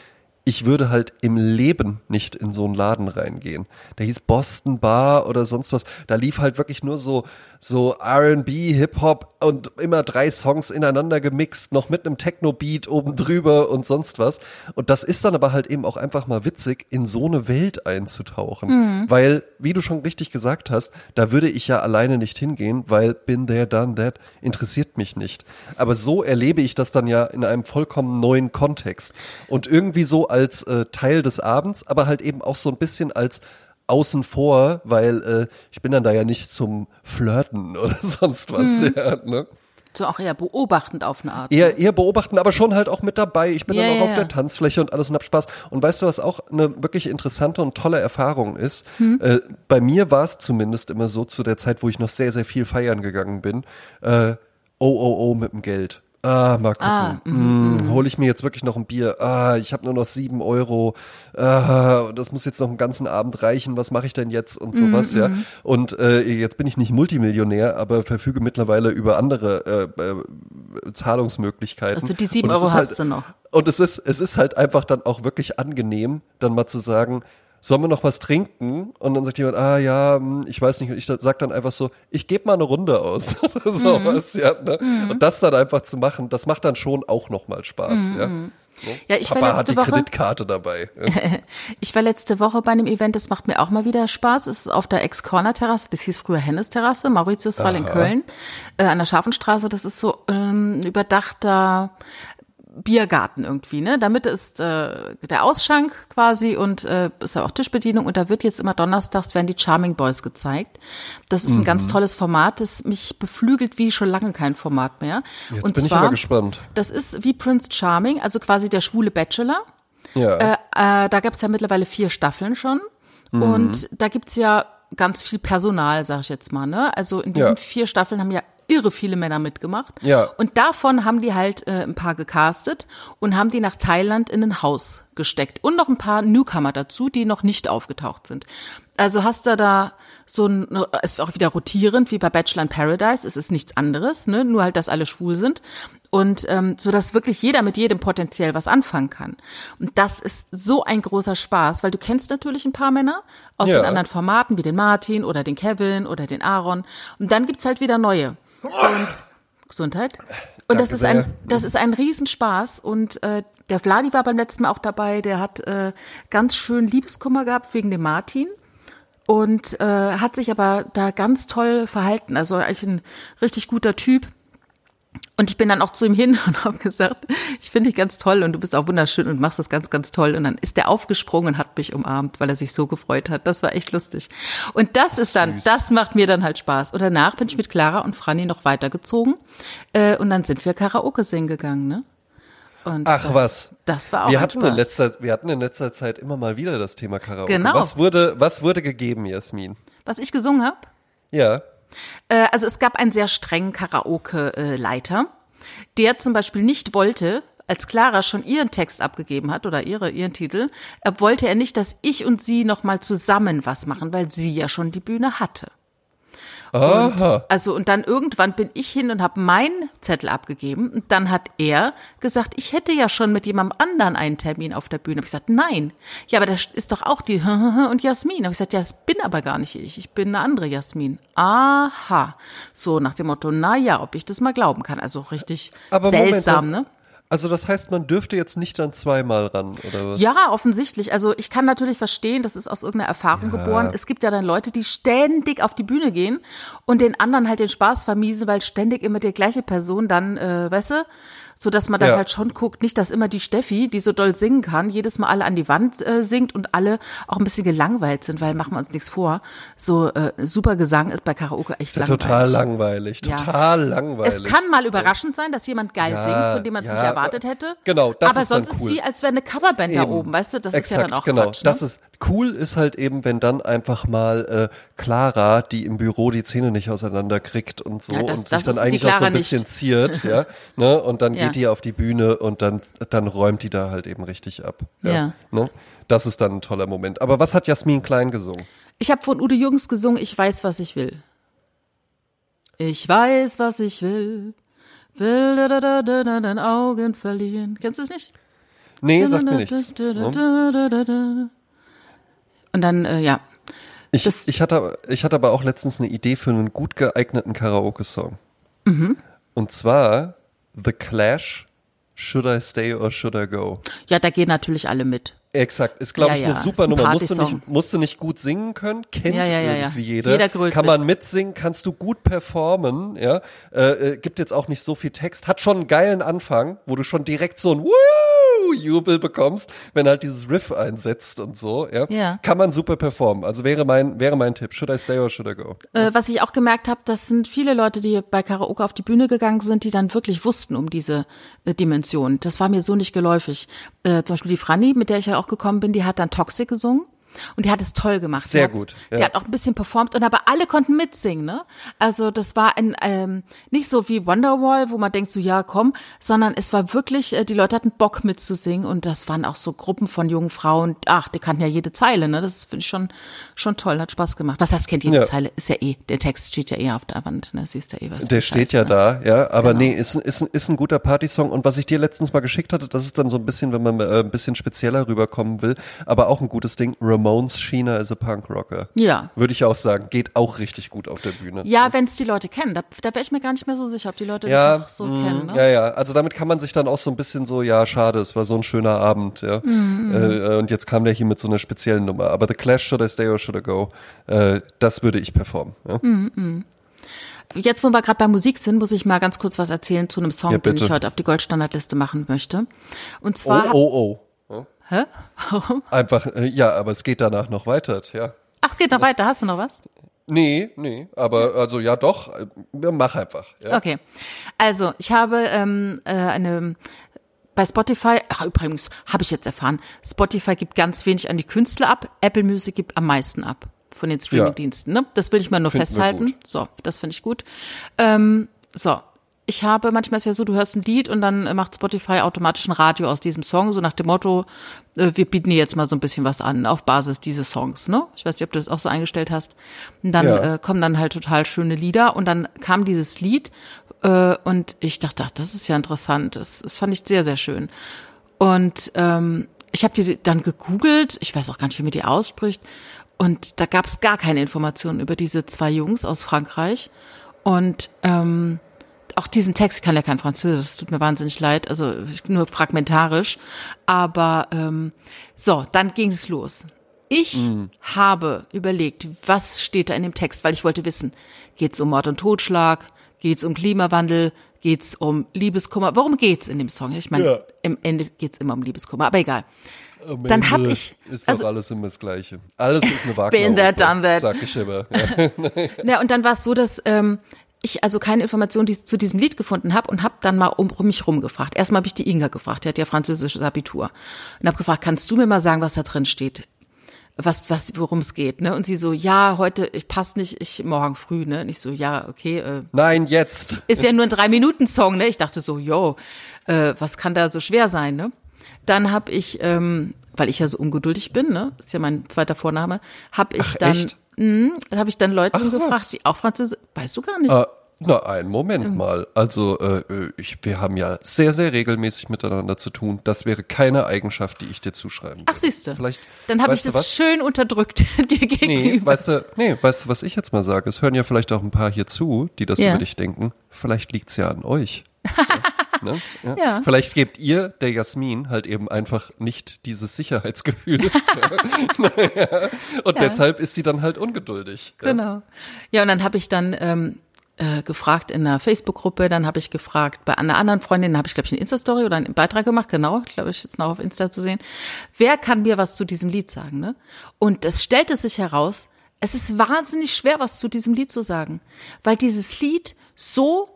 ich würde halt im Leben nicht in so einen Laden reingehen. Der hieß Boston Bar oder sonst was. Da lief halt wirklich nur so, so R&B, Hip-Hop und immer drei Songs ineinander gemixt, noch mit einem Techno-Beat oben drüber und sonst was. Und das ist dann aber halt eben auch einfach mal witzig, in so eine Welt einzutauchen. Weil, wie du schon richtig gesagt hast, da würde ich ja alleine nicht hingehen, weil been there, done that, interessiert mich nicht. Aber so erlebe ich das dann ja in einem vollkommen neuen Kontext. Und irgendwie so als äh, Teil des Abends, aber halt eben auch so ein bisschen als außen vor, weil äh, ich bin dann da ja nicht zum Flirten (laughs) oder sonst was. Ja, ne? So auch eher beobachtend auf eine Art. Eher, eher beobachten, aber schon halt auch mit dabei. Ich bin Ja, dann auch ja, auf der Tanzfläche und alles und hab Spaß. Und weißt du, was auch eine wirklich interessante und tolle Erfahrung ist? Hm? Äh, bei mir war es zumindest immer so zu der Zeit, wo ich noch sehr, sehr viel feiern gegangen bin. Äh, oh, oh, oh mit dem Geld. Ah, mal gucken. Ah, mm, Hole ich mir jetzt wirklich noch ein Bier? Ah, ich habe nur noch sieben Euro. Ah, das muss jetzt noch einen ganzen Abend reichen. Was mache ich denn jetzt und sowas, ja? Und äh, jetzt bin ich nicht Multimillionär, aber verfüge mittlerweile über andere äh, äh, Zahlungsmöglichkeiten. Also die sieben Euro ist hast halt, du noch. Und es ist, es ist halt einfach dann auch wirklich angenehm, dann mal zu sagen, sollen wir noch was trinken? Und dann sagt jemand, ah ja, hm, ich weiß nicht. Und ich sag dann einfach so, ich gebe mal eine Runde aus. (laughs) Oder sowas, ja. Ne? Und das dann einfach zu machen, das macht dann schon auch nochmal Spaß, ja. So. Ja, ich war Papa hat letzte die Woche- Kreditkarte dabei. (laughs) Ich war letzte Woche bei einem Event, das macht mir auch mal wieder Spaß. Es ist auf der Ex-Corner-Terrasse, das hieß früher Hennes-Terrasse, Mauritiusfall in Köln, äh, an der Scharfenstraße. Das ist so ähm, überdachter Biergarten irgendwie, ne? Da Mitte ist äh, der Ausschank quasi und äh, ist ja auch Tischbedienung und da wird jetzt immer donnerstags werden die Charming Boys gezeigt. Das ist ein Mhm. ganz tolles Format, das mich beflügelt wie schon lange kein Format mehr. Jetzt und bin ich zwar, aber gespannt. Das ist wie Prince Charming, also quasi der schwule Bachelor. Ja. Äh, äh, da gibt's ja mittlerweile vier Staffeln schon. Mhm. Und da gibt's ja ganz viel Personal, sag ich jetzt mal. Ne? Also in diesen Ja. vier Staffeln haben ja irre viele Männer mitgemacht. Ja. Und davon haben die halt äh, ein paar gecastet und haben die nach Thailand in ein Haus gesteckt. Und noch ein paar Newcomer dazu, die noch nicht aufgetaucht sind. Also hast du da so ein, es ist auch wieder rotierend, wie bei Bachelor in Paradise. Es ist nichts anderes, ne? nur halt, dass alle schwul sind. Und ähm, so dass wirklich jeder mit jedem potenziell was anfangen kann. Und das ist so ein großer Spaß, weil du kennst natürlich ein paar Männer aus Ja. den anderen Formaten, wie den Martin oder den Kevin oder den Aaron. Und dann gibt's halt wieder neue. Und Gesundheit. Und das Danke ist ein, sehr. das ist ein Riesenspaß. Und äh, der Vladi war beim letzten Mal auch dabei. Der hat äh, ganz schön Liebeskummer gehabt wegen dem Martin und äh, hat sich aber da ganz toll verhalten. Also eigentlich ein richtig guter Typ. Und ich bin dann auch zu ihm hin (laughs) und habe gesagt, ich finde dich ganz toll und du bist auch wunderschön und machst das ganz, ganz toll. Und dann ist der aufgesprungen und hat mich umarmt, weil er sich so gefreut hat. Das war echt lustig. Und das ist dann, Süß. das macht mir dann halt Spaß. Und danach bin ich mit Clara und Franny noch weitergezogen. Äh, und dann sind wir Karaoke singen gegangen, ne? Und Ach das, was. Das war auch wir hatten, Spaß. in letzter, wir hatten in letzter Zeit immer mal wieder das Thema Karaoke. Genau. Was wurde, was wurde gegeben, Jasmin? Was ich gesungen habe? Ja. Äh, also es gab einen sehr strengen Karaoke-Leiter, der zum Beispiel nicht wollte, als Clara schon ihren Text abgegeben hat oder ihre, ihren Titel, äh, wollte er nicht, dass ich und sie nochmal zusammen was machen, weil sie ja schon die Bühne hatte. Aha. Also und dann irgendwann bin ich hin und habe meinen Zettel abgegeben und dann hat er gesagt, ich hätte ja schon mit jemandem anderen einen Termin auf der Bühne. Hab ich gesagt, nein. Ja, aber da ist doch auch die (laughs) und Jasmin. Hab ich gesagt, ja, das bin aber gar nicht ich. Ich bin eine andere Jasmin. Aha. So nach dem Motto, na ja, ob ich das mal glauben kann. Also richtig Aber Moment, seltsam, das- ne? Also das heißt, man dürfte jetzt nicht dann zweimal ran, oder was? Ja, offensichtlich. Also ich kann natürlich verstehen, das ist aus irgendeiner Erfahrung geboren. Es gibt ja dann Leute, die ständig auf die Bühne gehen und den anderen halt den Spaß vermiesen, weil ständig immer die gleiche Person dann, äh, weißt du, so dass man dann Ja. halt schon guckt, nicht, dass immer die Steffi, die so doll singen kann, jedes Mal alle an die Wand äh, singt und alle auch ein bisschen gelangweilt sind, weil machen wir uns nichts vor. So äh, super Gesang ist bei Karaoke echt Ja, langweilig. total langweilig, Ja. total langweilig. Es kann mal überraschend sein, dass jemand geil Ja, singt, von dem man es ja, nicht erwartet hätte. genau, das Aber ist sonst cool. ist wie, als wäre eine Coverband da Eben. oben, weißt du? Das ist Exakt, ja dann auch genau. Quatsch. Ne? Das ist cool ist halt eben, wenn dann einfach mal äh, Clara, die im Büro die Zähne nicht auseinander kriegt und so Ja, das- und das sich dann eigentlich auch so ein bisschen nicht. ziert, ja, (laughs) ne? Und dann Ja. geht die auf die Bühne und dann dann räumt die da halt eben richtig ab. Ja. Ne? Das ist dann ein toller Moment. Aber was hat Jasmin Klein gesungen? Ich habe von Udo Jürgens gesungen, ich weiß, was ich will. Ich weiß, was ich will. Will da da da da da den Augen verlieren. Kennst du es nicht? Nee, sagt mir nichts. Und dann, äh, ja. Ich, ich, hatte, ich hatte aber auch letztens eine Idee für einen gut geeigneten Karaoke-Song. Mhm. Und zwar The Clash, Should I Stay or Should I Go? Ja, da gehen natürlich alle mit. Exakt, ist glaube Ja, ich ja, eine ist super ein Nummer. Musst du, nicht, musst du nicht gut singen können, kennt Ja, ja, ja, ja. irgendwie jeder. Jeder Kann mit. man mitsingen, kannst du gut performen, ja. Äh, äh, gibt jetzt auch nicht so viel Text, hat schon einen geilen Anfang, wo du schon direkt so ein Woo, Jubel bekommst, wenn halt dieses Riff einsetzt und so, ja, Ja. kann man super performen. Also wäre mein, wäre mein Tipp. Should I stay or should I go? Äh, was ich auch gemerkt habe, das sind viele Leute, die bei Karaoke auf die Bühne gegangen sind, die dann wirklich wussten um diese äh, Dimension. Das war mir so nicht geläufig. Äh, zum Beispiel die Franny, mit der ich ja auch gekommen bin, die hat dann Toxic gesungen. Und die hat es toll gemacht. Sehr die gut, Die ja. hat auch ein bisschen performt und aber alle konnten mitsingen, ne? Also das war ein ähm, nicht so wie Wonderwall, wo man denkt so ja komm, sondern es war wirklich, äh, die Leute hatten Bock mitzusingen und das waren auch so Gruppen von jungen Frauen. Ach, die kannten ja jede Zeile, ne? Das finde ich schon schon toll, hat Spaß gemacht. Was heißt kennt jede Ja. Zeile? Ist ja eh, der Text steht ja eh auf der Wand, ne? Siehst ja eh was. Der steht ja ne? da, ja, aber Genau. nee, ist, ein- ist, ein- ist ein guter Partysong und was ich dir letztens mal geschickt hatte, das ist dann so ein bisschen, wenn man äh, ein bisschen spezieller rüberkommen will, aber auch ein gutes Ding, Ramones China is a Punk Rocker. Ja. Würde ich auch sagen, geht auch richtig gut auf der Bühne. Ja, wenn es die Leute kennen, da, da wäre ich mir gar nicht mehr so sicher, ob die Leute Ja, das noch so mm, kennen. Ne? ja, ja. Also damit kann man sich dann auch so ein bisschen so, ja, schade, es war so ein schöner Abend, ja. Mhm, Äh, und jetzt kam der hier mit so einer speziellen Nummer. Aber The Clash, Should I Stay or Should I Go, äh, das würde ich performen. Ja? Mhm. Jetzt, wo wir gerade bei Musik sind, muss ich mal ganz kurz was erzählen zu einem Song, Ja, den ich heute auf die Goldstandardliste machen möchte. Und Oh, zwar, hab- oh, oh. Hä? (laughs) Einfach, äh, ja, aber es geht danach noch weiter, ja. Ach, geht noch weiter. Hast du noch was? Nee, nee, aber also ja doch, äh, mach einfach. Ja. Okay. Also, ich habe ähm, äh, eine bei Spotify, ach übrigens, habe ich jetzt erfahren, Spotify gibt ganz wenig an die Künstler ab, Apple Music gibt am meisten ab von den Streamingdiensten. Ne? Das will ich mal nur Finden festhalten. So, das finde ich gut. Ähm, so, ich habe, manchmal ist ja so, du hörst ein Lied und dann äh, macht Spotify automatisch ein Radio aus diesem Song, so nach dem Motto, äh, wir bieten dir jetzt mal so ein bisschen was an auf Basis dieses Songs, ne? Ich weiß nicht, ob du das auch so eingestellt hast. Und dann Ja. äh, kommen dann halt total schöne Lieder und dann kam dieses Lied äh, und ich dachte, ach, das ist ja interessant. Das, das fand ich sehr, sehr schön. Und ähm, ich habe die dann gegoogelt, ich weiß auch gar nicht, wie man die ausspricht. Und da gab es gar keine Informationen über diese zwei Jungs aus Frankreich. Und ähm, auch diesen Text, ich kann ja kein Französisch, es tut mir wahnsinnig leid, also nur fragmentarisch. Aber ähm, so, dann ging es los. Ich habe überlegt, was steht da in dem Text, weil ich wollte wissen, geht es um Mord und Totschlag, geht es um Klimawandel, geht es um Liebeskummer, worum geht's in dem Song? Ich meine, Ja. im Ende geht es immer um Liebeskummer, aber egal. Am Dann Ende hab ich- Ist also- doch alles immer das Gleiche. Alles ist eine Wagner. (laughs) Been there, done that. Sag ich immer. (laughs) Ja. Ja, und dann war es so, dass ähm, ich also keine Informationen die, zu diesem Lied gefunden habe und habe dann mal um, um mich rum gefragt. Erstmal habe ich die Inga gefragt, die hat ja französisches Abitur. Und habe gefragt, kannst du mir mal sagen, was da drin steht? Was, was, worum es geht, ne? Und sie so, ja, heute, ich passe nicht, ich morgen früh, ne? Und ich so, ja, okay, äh, Nein, jetzt. (laughs) ist ja nur ein Drei-Minuten-Song, ne? Ich dachte so, yo, äh, was kann da so schwer sein, ne? Dann habe ich, ähm, weil ich ja so ungeduldig bin, ne? Ist ja mein zweiter Vorname, habe ich Ach, dann, echt? Mh, habe ich dann Leute Ach, gefragt, was? die auch Französisch, weißt du gar nicht. Äh, na, einen Moment mal. Also, äh, ich, wir haben ja sehr, sehr regelmäßig miteinander zu tun. Das wäre keine Eigenschaft, die ich dir zuschreiben würde. Ach, siehste. Vielleicht. Dann habe ich das was? schön unterdrückt (laughs) dir Nee, gegenüber. weißt du, nee, weißt du, was ich jetzt mal sage? Es hören ja vielleicht auch ein paar hier zu, die das Ja. über dich denken. Vielleicht liegt's ja an euch. (laughs) ne? ja. Ja. Vielleicht gebt ihr der Jasmin halt eben einfach nicht dieses Sicherheitsgefühl. (laughs) ja. Und Ja. deshalb ist sie dann halt ungeduldig. Genau. Ja, und dann habe ich dann ähm, äh, gefragt in einer Facebook-Gruppe, dann habe ich gefragt bei einer anderen Freundin, habe ich, glaube ich, eine Insta-Story oder einen Beitrag gemacht, genau, glaube ich, jetzt noch auf Insta zu sehen. Wer kann mir was zu diesem Lied sagen, ne? Und es stellte sich heraus, es ist wahnsinnig schwer, was zu diesem Lied zu sagen, weil dieses Lied so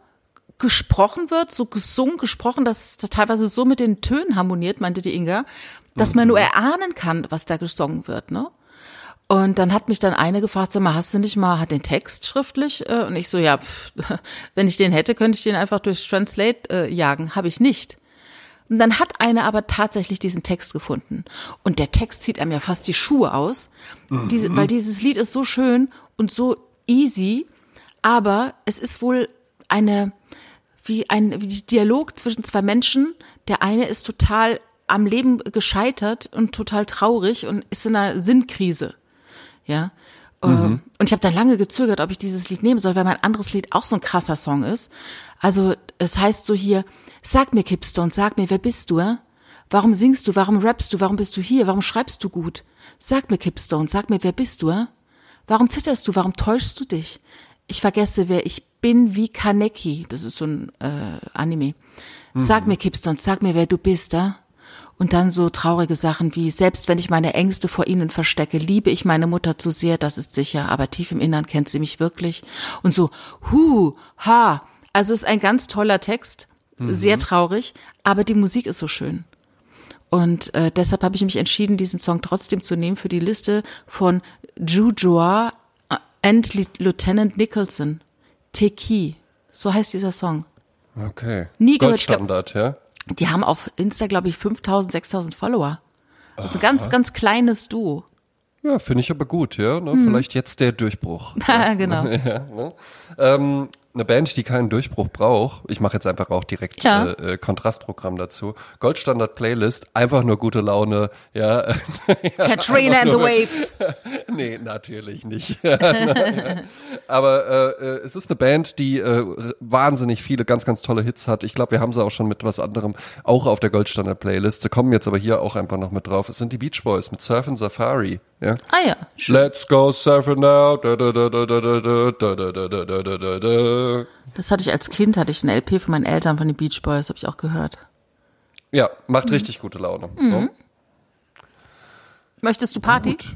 gesprochen wird, so gesungen, gesprochen, dass es teilweise so mit den Tönen harmoniert, meinte die Inga, dass man nur erahnen kann, was da gesungen wird, ne? Und dann hat mich dann eine gefragt, sag mal, hast du nicht mal hat den Text schriftlich? Äh, Und ich so, ja, pff, (laughs) wenn ich den hätte, könnte ich den einfach durch Translate äh, jagen. Habe ich nicht. Und dann hat eine aber tatsächlich diesen Text gefunden. Und der Text zieht einem ja fast die Schuhe aus, diese, weil dieses Lied ist so schön und so easy, aber es ist wohl eine, wie ein wie Dialog zwischen zwei Menschen. Der eine ist total am Leben gescheitert und total traurig und ist in einer Sinnkrise. Ja. Ähm, Und ich habe dann lange gezögert, ob ich dieses Lied nehmen soll, weil mein anderes Lied auch so ein krasser Song ist. Also es heißt so hier, sag mir Kipstone, sag mir, wer bist du? Äh? Warum singst du? Warum rappst du? Warum bist du hier? Warum schreibst du gut? Sag mir Kipstone, sag mir, wer bist du? Äh? Warum zitterst du? Warum täuschst du dich? Ich vergesse, wer ich bin wie Kaneki. Das ist so ein äh, Anime. Sag mir, Kipstone, sag mir, wer du bist, da. Und dann so traurige Sachen wie, selbst wenn ich meine Ängste vor ihnen verstecke, liebe ich meine Mutter zu sehr, das ist sicher, aber tief im Innern kennt sie mich wirklich. Und so, hu, ha. Also ist ein ganz toller Text, sehr traurig, aber die Musik ist so schön. Und äh, deshalb habe ich mich entschieden, diesen Song trotzdem zu nehmen für die Liste von Jujoa and Lieutenant Nicholson. Teki. So heißt dieser Song. Okay. Nie gehört, Goldstandard, ja? Die haben auf Insta, glaube ich, 5000, 6000 Follower. Das ist ein ganz, ganz kleines Duo. Ja, finde ich aber gut, ja. Ne? Vielleicht jetzt der Durchbruch. (laughs) Ja, genau. (laughs) ja, ne? ähm, eine Band, die keinen Durchbruch braucht, ich mache jetzt einfach auch direkt Ja. äh, äh, Kontrastprogramm dazu. Goldstandard Playlist, einfach nur gute Laune, ja. Katrina and the Waves. nee, natürlich nicht. Aber äh, äh, es ist eine Band, die äh, wahnsinnig viele ganz, ganz tolle Hits hat. Ich glaube, wir haben sie auch schon mit was anderem auch auf der Goldstandard Playlist. Sie kommen jetzt aber hier auch einfach noch mit drauf. Es sind die Beach Boys mit Surfin' Safari. Ja. Ah ja, schön. Let's go surfing now. Da, da, da, da, da, da, da, da, da, da, da, da, da. Das hatte ich als Kind, hatte ich eine LP von meinen Eltern von den Beach Boys, habe ich auch gehört. Ja, macht richtig gute Laune. ne? Möchtest du Party? Gut.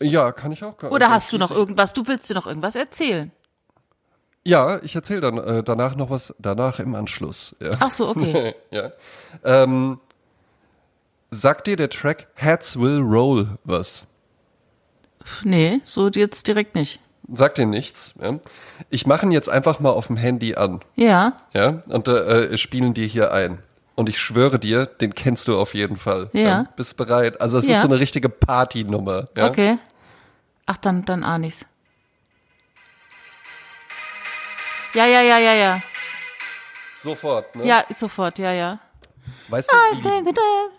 Ja, kann ich auch. Oder hast du noch irgendwas? Du willst dir noch irgendwas erzählen? Ja, ich erzähle dann äh, danach noch was, danach im Anschluss. Ja. Ach so, okay. (laughs) ja. Ähm, sagt dir der Track Heads Will Roll was? Nee, so jetzt direkt nicht. Sagt dir nichts. Ja? Ich mache ihn jetzt einfach mal auf dem Handy an. Ja, Ja, und äh, spielen dir hier ein. Und ich schwöre dir, den kennst du auf jeden Fall. Ja. Bist bereit? Also es Ja. ist so eine richtige Partynummer. Ja? okay. Ach, dann, dann ahn ich's. Ja, ja, ja, ja, ja. Sofort. Ne? Ja, sofort, ja, ja. Weißt, du, wie die,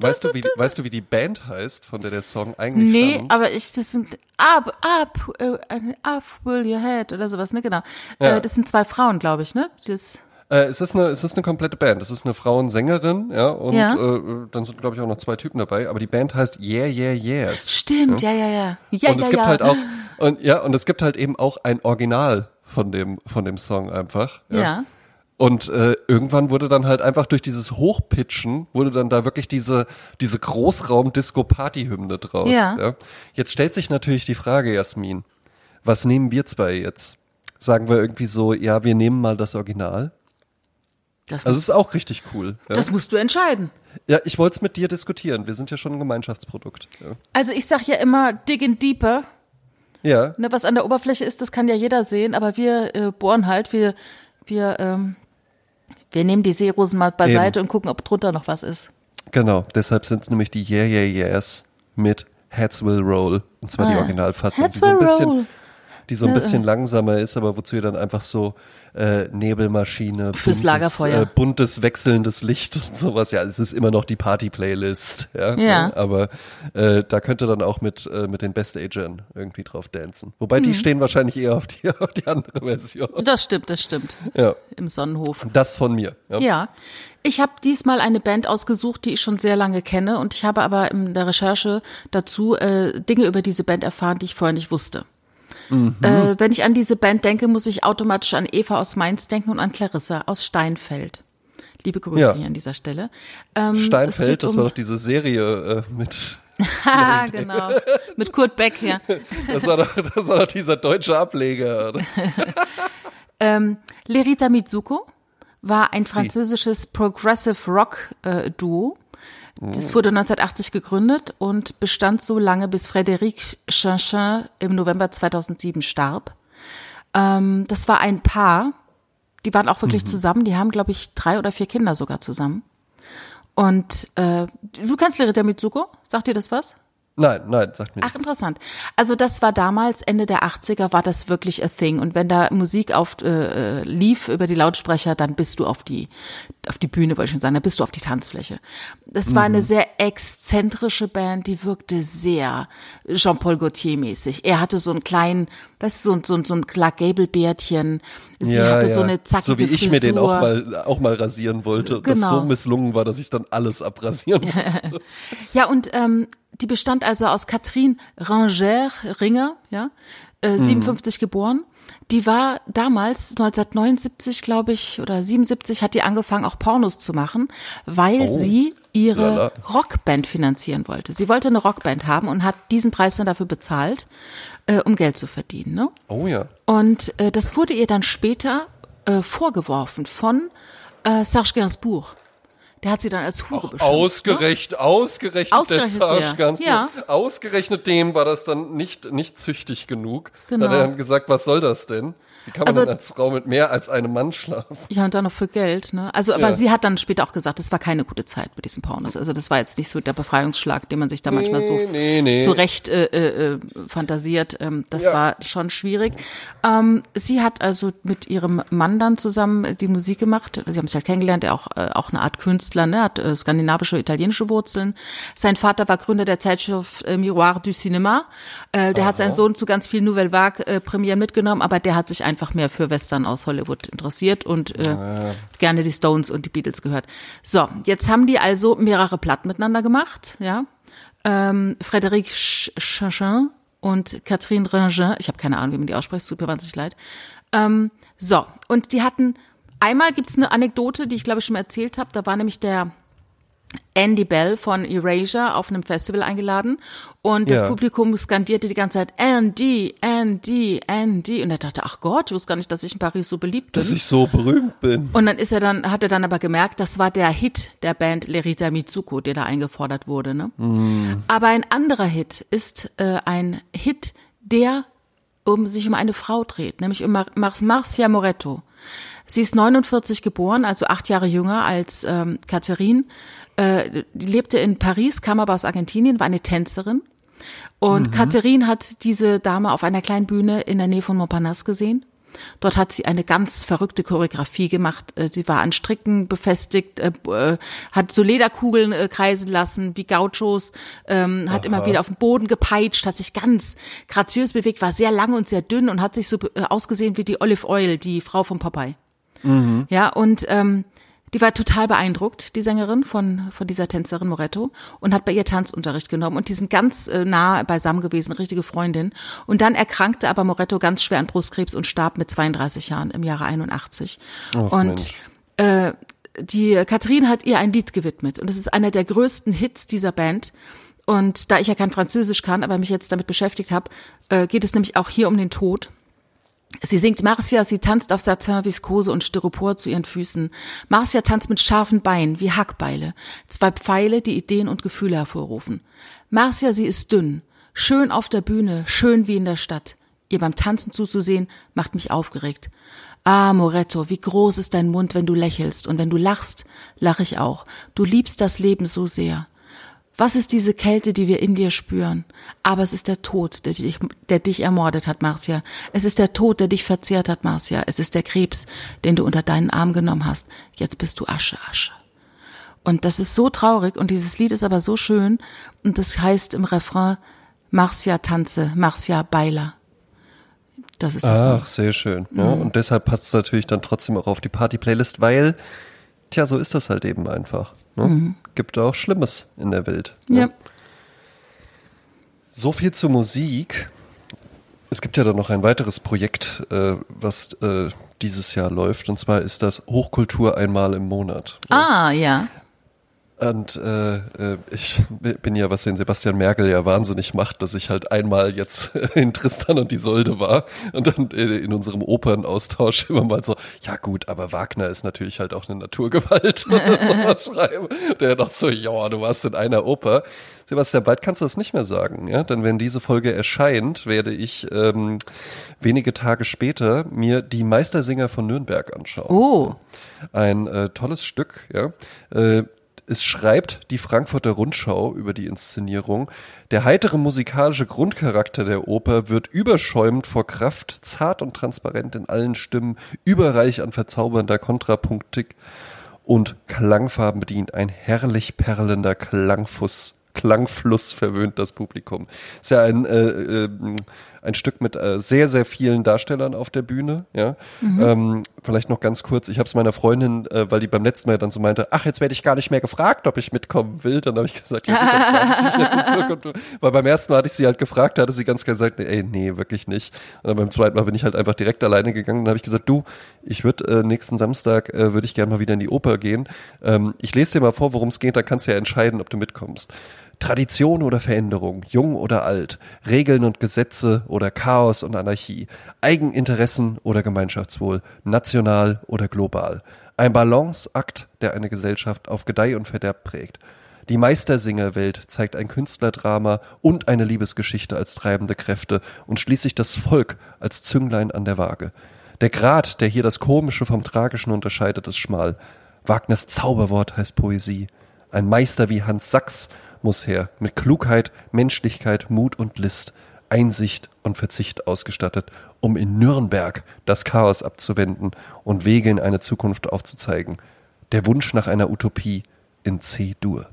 weißt, du, wie, die- weißt du, wie die Band heißt, von der der Song eigentlich Nee, stammt? aber ich, das sind up, up, äh, up will your head oder sowas, ne, genau. Ja. Äh, das sind zwei Frauen, glaube ich, ne? Das, Äh, es, ist eine, es ist eine komplette Band. Es ist eine Frauensängerin, ja, und Ja. Äh, dann sind, glaube ich, auch noch zwei Typen dabei. Aber die Band heißt Yeah, Yeah, Yes. stimmt, ja, ja, ja. Ja, und ja, es gibt halt auch, und ja, und es gibt halt eben auch ein Original von dem, von dem Song einfach. Ja. Und äh, irgendwann wurde dann halt einfach durch dieses Hochpitchen, wurde dann da wirklich diese, diese Großraum-Disco-Party-Hymne draus. Ja. Jetzt stellt sich natürlich die Frage, Jasmin, was nehmen wir zwei jetzt? Sagen wir irgendwie so, ja, wir nehmen mal das Original. Das, Also ist auch richtig cool. Ja, das musst du entscheiden. ja ich wollte es mit dir diskutieren. Wir sind ja schon ein Gemeinschaftsprodukt. Ja. Also ich sag ja immer, digging deeper. ja. Ne, was an der Oberfläche ist, das kann ja jeder sehen, aber wir äh, bohren halt, wir, wir, ähm, wir nehmen die Seerosen mal beiseite und gucken, ob drunter noch was ist. Genau, deshalb sind es nämlich die Yeah Yeah Yes mit Heads Will Roll. Und zwar die Ah. Originalfassung, Heads die so ein bisschen, roll. Die so ein bisschen langsamer ist, aber wozu ihr dann einfach so äh, Nebelmaschine, (laughs) Fürs Lagerfeuer. Äh, buntes, wechselndes Licht und sowas. Ja, es ist immer noch die Party-Playlist. (laughs) Ja, Ja. aber äh, da könnt ihr dann auch mit, äh, mit den Best-Agern irgendwie drauf dancen. Wobei Mhm. die stehen wahrscheinlich eher auf die, (laughs) auf die andere Version. Das stimmt, das stimmt. Ja, Im Sonnenhof. das von mir. Ja. Ja. Ich habe diesmal eine Band ausgesucht, die ich schon sehr lange kenne und ich habe aber in der Recherche dazu äh, Dinge über diese Band erfahren, die ich vorher nicht wusste. Äh, wenn ich an diese Band denke, muss ich automatisch an Eva aus Mainz denken und an Clarissa aus Steinfeld. Liebe Grüße Ja. hier an dieser Stelle. Ähm, Steinfeld, das um, war doch diese Serie äh, mit (laughs) Ah, genau. Mit Kurt Beck, ja. (laughs) Das war doch, das war doch dieser deutsche Ableger. oder? (laughs) Lerita Mitsuko war ein französisches Progressive Rock äh, Duo. Das wurde 1980 gegründet und bestand so lange, bis Frédéric Chanchin im November 2007 starb. Ähm, das war ein Paar, die waren auch wirklich zusammen, die haben, glaube ich, drei oder vier Kinder sogar zusammen. Und äh, du kennst Lerita Mitsuko? Sagt dir das was? Nein, nein, sagt mir Ach, nichts. interessant. Also das war damals, Ende der 80er, war das wirklich a thing. Und wenn da Musik auf, äh, äh, lief über die Lautsprecher, dann bist du auf die, auf die Bühne, wollte ich schon sagen, dann bist du auf die Tanzfläche. Das war eine sehr exzentrische Band, die wirkte sehr Jean-Paul Gaultier-mäßig. Er hatte so einen kleinen, weißt du, so, ein- so, ein- so ein Clark Gable-Bärtchen. Sie hatte so eine zackige So wie ich Frisur. mir den auch mal, auch mal rasieren wollte. und Das Genau. so misslungen war, dass ich dann alles abrasieren (laughs) musste. Ja, und ähm, die bestand also aus Katrin Ranger Ringer, ja, äh, 57 geboren. Die war damals, 1979, glaube ich, oder 77, hat die angefangen, auch Pornos zu machen, weil sie ihre Lala. Rockband finanzieren wollte. Sie wollte eine Rockband haben und hat diesen Preis dann dafür bezahlt, äh, um Geld zu verdienen. Ne? Oh ja. Und äh, das wurde ihr dann später äh, vorgeworfen von äh, Serge Gainsbourg. Der hat sie dann als Hure beschimpft. ne? Ausgerechnet, ausgerechnet, Ausgerechnet der Serge Gainsbourg. ja. Ausgerechnet dem war das dann nicht, nicht züchtig genug. Genau. Da hat er dann gesagt, was soll das denn? Wie kann man Also- als Frau mit mehr als einem Mann schlafen? Ja, und dann noch für Geld, ne? Also, aber Ja. sie hat dann später auch gesagt, das war keine gute Zeit mit diesen Pornos. Also, das war jetzt nicht so der Befreiungsschlag, den man sich da manchmal so nee, nee. zurecht äh, äh, äh, fantasiert. Ähm, das Ja. war schon schwierig. Ähm, sie hat also mit ihrem Mann dann zusammen die Musik gemacht. Sie haben sich halt kennengelernt, er auch, äh, auch eine Art Künstler, ne? hat äh, skandinavische, italienische Wurzeln. Sein Vater war Gründer der Zeitschrift äh, Miroir du Cinéma. Äh, der hat seinen Sohn zu ganz vielen Nouvelle Vague äh, mitgenommen, aber der hat sich einfach mehr für Western aus Hollywood interessiert und äh, gerne die Stones und die Beatles gehört. So, jetzt haben die also mehrere Platten miteinander gemacht, ja. Ähm, Frédéric Ch- Chachin und Catherine Ringin, ich habe keine Ahnung, wie man die ausspricht, tut mir wahnsinnig leid. Ähm, so, und die hatten, einmal gibt's eine Anekdote, die ich glaube ich schon mal erzählt habe, da war nämlich der Andy Bell von Erasure auf einem Festival eingeladen und das Ja. Publikum skandierte die ganze Zeit Andy, Andy, Andy und er dachte, ach Gott, ich wusste gar nicht, dass ich in Paris so beliebt bin. Dass ich so berühmt bin. Und dann ist er dann, hat er dann aber gemerkt, das war der Hit der Band Lerita Mitsuko, der da eingefordert wurde. Ne? Aber ein anderer Hit ist äh, ein Hit, der um sich um eine Frau dreht, nämlich um Mar Mar Marcia Moretto. Sie ist 49 geboren, also acht Jahre jünger als ähm, Catherine. Äh, die lebte in Paris, kam aber aus Argentinien, war eine Tänzerin. Und Catherine hat diese Dame auf einer kleinen Bühne in der Nähe von Montparnasse gesehen. Dort hat sie eine ganz verrückte Choreografie gemacht. Äh, Sie war an Stricken befestigt, äh, äh, hat so Lederkugeln äh, kreisen lassen wie Gauchos, ähm, hat immer wieder auf den Boden gepeitscht, hat sich ganz graziös bewegt, war sehr lang und sehr dünn und hat sich so äh, ausgesehen wie die Olive Oil, die Frau von Popeye. Ja, und ähm, die war total beeindruckt, die Sängerin von, von dieser Tänzerin Moretto, und hat bei ihr Tanzunterricht genommen. Und die sind ganz äh, nah beisammen gewesen, richtige Freundin. Und dann erkrankte aber Moretto ganz schwer an Brustkrebs und starb mit 32 Jahren im Jahre 81. Ach, und Mensch. äh, die Katrin hat ihr ein Lied gewidmet. Und es ist einer der größten Hits dieser Band. Und da ich ja kein Französisch kann, aber mich jetzt damit beschäftigt habe, äh, geht es nämlich auch hier um den Tod. Sie singt Marcia, sie tanzt auf Satin, Viskose und Styropor zu ihren Füßen. Marcia tanzt mit scharfen Beinen wie Hackbeile, zwei Pfeile, die Ideen und Gefühle hervorrufen. Marcia, sie ist dünn, schön auf der Bühne, schön wie in der Stadt. Ihr beim Tanzen zuzusehen, macht mich aufgeregt. Ah, Moretto, wie groß ist dein Mund, wenn du lächelst, und wenn du lachst, lach ich auch. Du liebst das Leben so sehr. Was ist diese Kälte, die wir in dir spüren? Aber es ist der Tod, der dich, der dich ermordet hat, Marcia. Es ist der Tod, der dich verzehrt hat, Marcia. Es ist der Krebs, den du unter deinen Arm genommen hast. Jetzt bist du Asche, Asche. Und das ist so traurig und dieses Lied ist aber so schön und das heißt im Refrain Marcia tanze, Marcia baila. Das ist das. Ach, sehr schön. Ja, Mhm. und deshalb passt es natürlich dann trotzdem auch auf die Party-Playlist, weil, tja, so ist das halt eben einfach. Ne? Gibt auch Schlimmes in der Welt. ne? Ja. So viel zur Musik. Es gibt ja dann noch ein weiteres Projekt, äh, was äh, dieses Jahr läuft, und zwar ist das Hochkultur einmal im Monat. Ah, ja. Und äh, äh, ich bin ja, was den Sebastian Merkel ja wahnsinnig macht, dass ich halt einmal jetzt (laughs) in Tristan und Isolde war und dann äh, in unserem Opernaustausch (laughs) immer mal so, ja gut, aber Wagner ist natürlich halt auch eine Naturgewalt (laughs) oder sowas schreiben. Der doch so, ja, du warst in einer Oper. Sebastian, bald kannst du das nicht mehr sagen, ja? Denn wenn diese Folge erscheint, werde ich ähm, wenige Tage später mir die Meistersinger von Nürnberg anschauen. Oh. Ein äh, tolles Stück, ja. Äh, es schreibt die Frankfurter Rundschau über die Inszenierung. Der heitere musikalische Grundcharakter der Oper wird überschäumend vor Kraft, zart und transparent in allen Stimmen, überreich an verzaubernder Kontrapunktik und Klangfarben bedient. Ein herrlich perlender Klangfuß Klangfluss verwöhnt das Publikum. Ist ja ein, äh, äh, ein Stück mit äh, sehr, sehr vielen Darstellern auf der Bühne. Ja? Mhm. Ähm, vielleicht noch ganz kurz, ich habe es meiner Freundin, äh, weil die beim letzten Mal dann so meinte, ach, jetzt werde ich gar nicht mehr gefragt, ob ich mitkommen will. Dann habe ich gesagt, ja, gut, dann frage ich dich jetzt in (laughs) Zukunft. Weil beim ersten Mal hatte ich sie halt gefragt, da hatte sie ganz klar gesagt, nee, ey, nee, wirklich nicht. Und dann beim zweiten Mal bin ich halt einfach direkt alleine gegangen. Dann habe ich gesagt, du, ich würde äh, nächsten Samstag, äh, würde ich gerne mal wieder in die Oper gehen. Ähm, ich lese dir mal vor, worum es geht, dann kannst du ja entscheiden, ob du mitkommst. Tradition oder Veränderung, jung oder alt, Regeln und Gesetze oder Chaos und Anarchie, Eigeninteressen oder Gemeinschaftswohl, national oder global. Ein Balanceakt, der eine Gesellschaft auf Gedeih und Verderb prägt. Die Meistersingerwelt zeigt ein Künstlerdrama und eine Liebesgeschichte als treibende Kräfte und schließlich das Volk als Zünglein an der Waage. Der Grad, der hier das Komische vom Tragischen unterscheidet, ist schmal. Wagners Zauberwort heißt Poesie. Ein Meister wie Hans Sachs muss her, mit Klugheit, Menschlichkeit, Mut und List, Einsicht und Verzicht ausgestattet, um in Nürnberg das Chaos abzuwenden und Wege in eine Zukunft aufzuzeigen. Der Wunsch nach einer Utopie in C-Dur.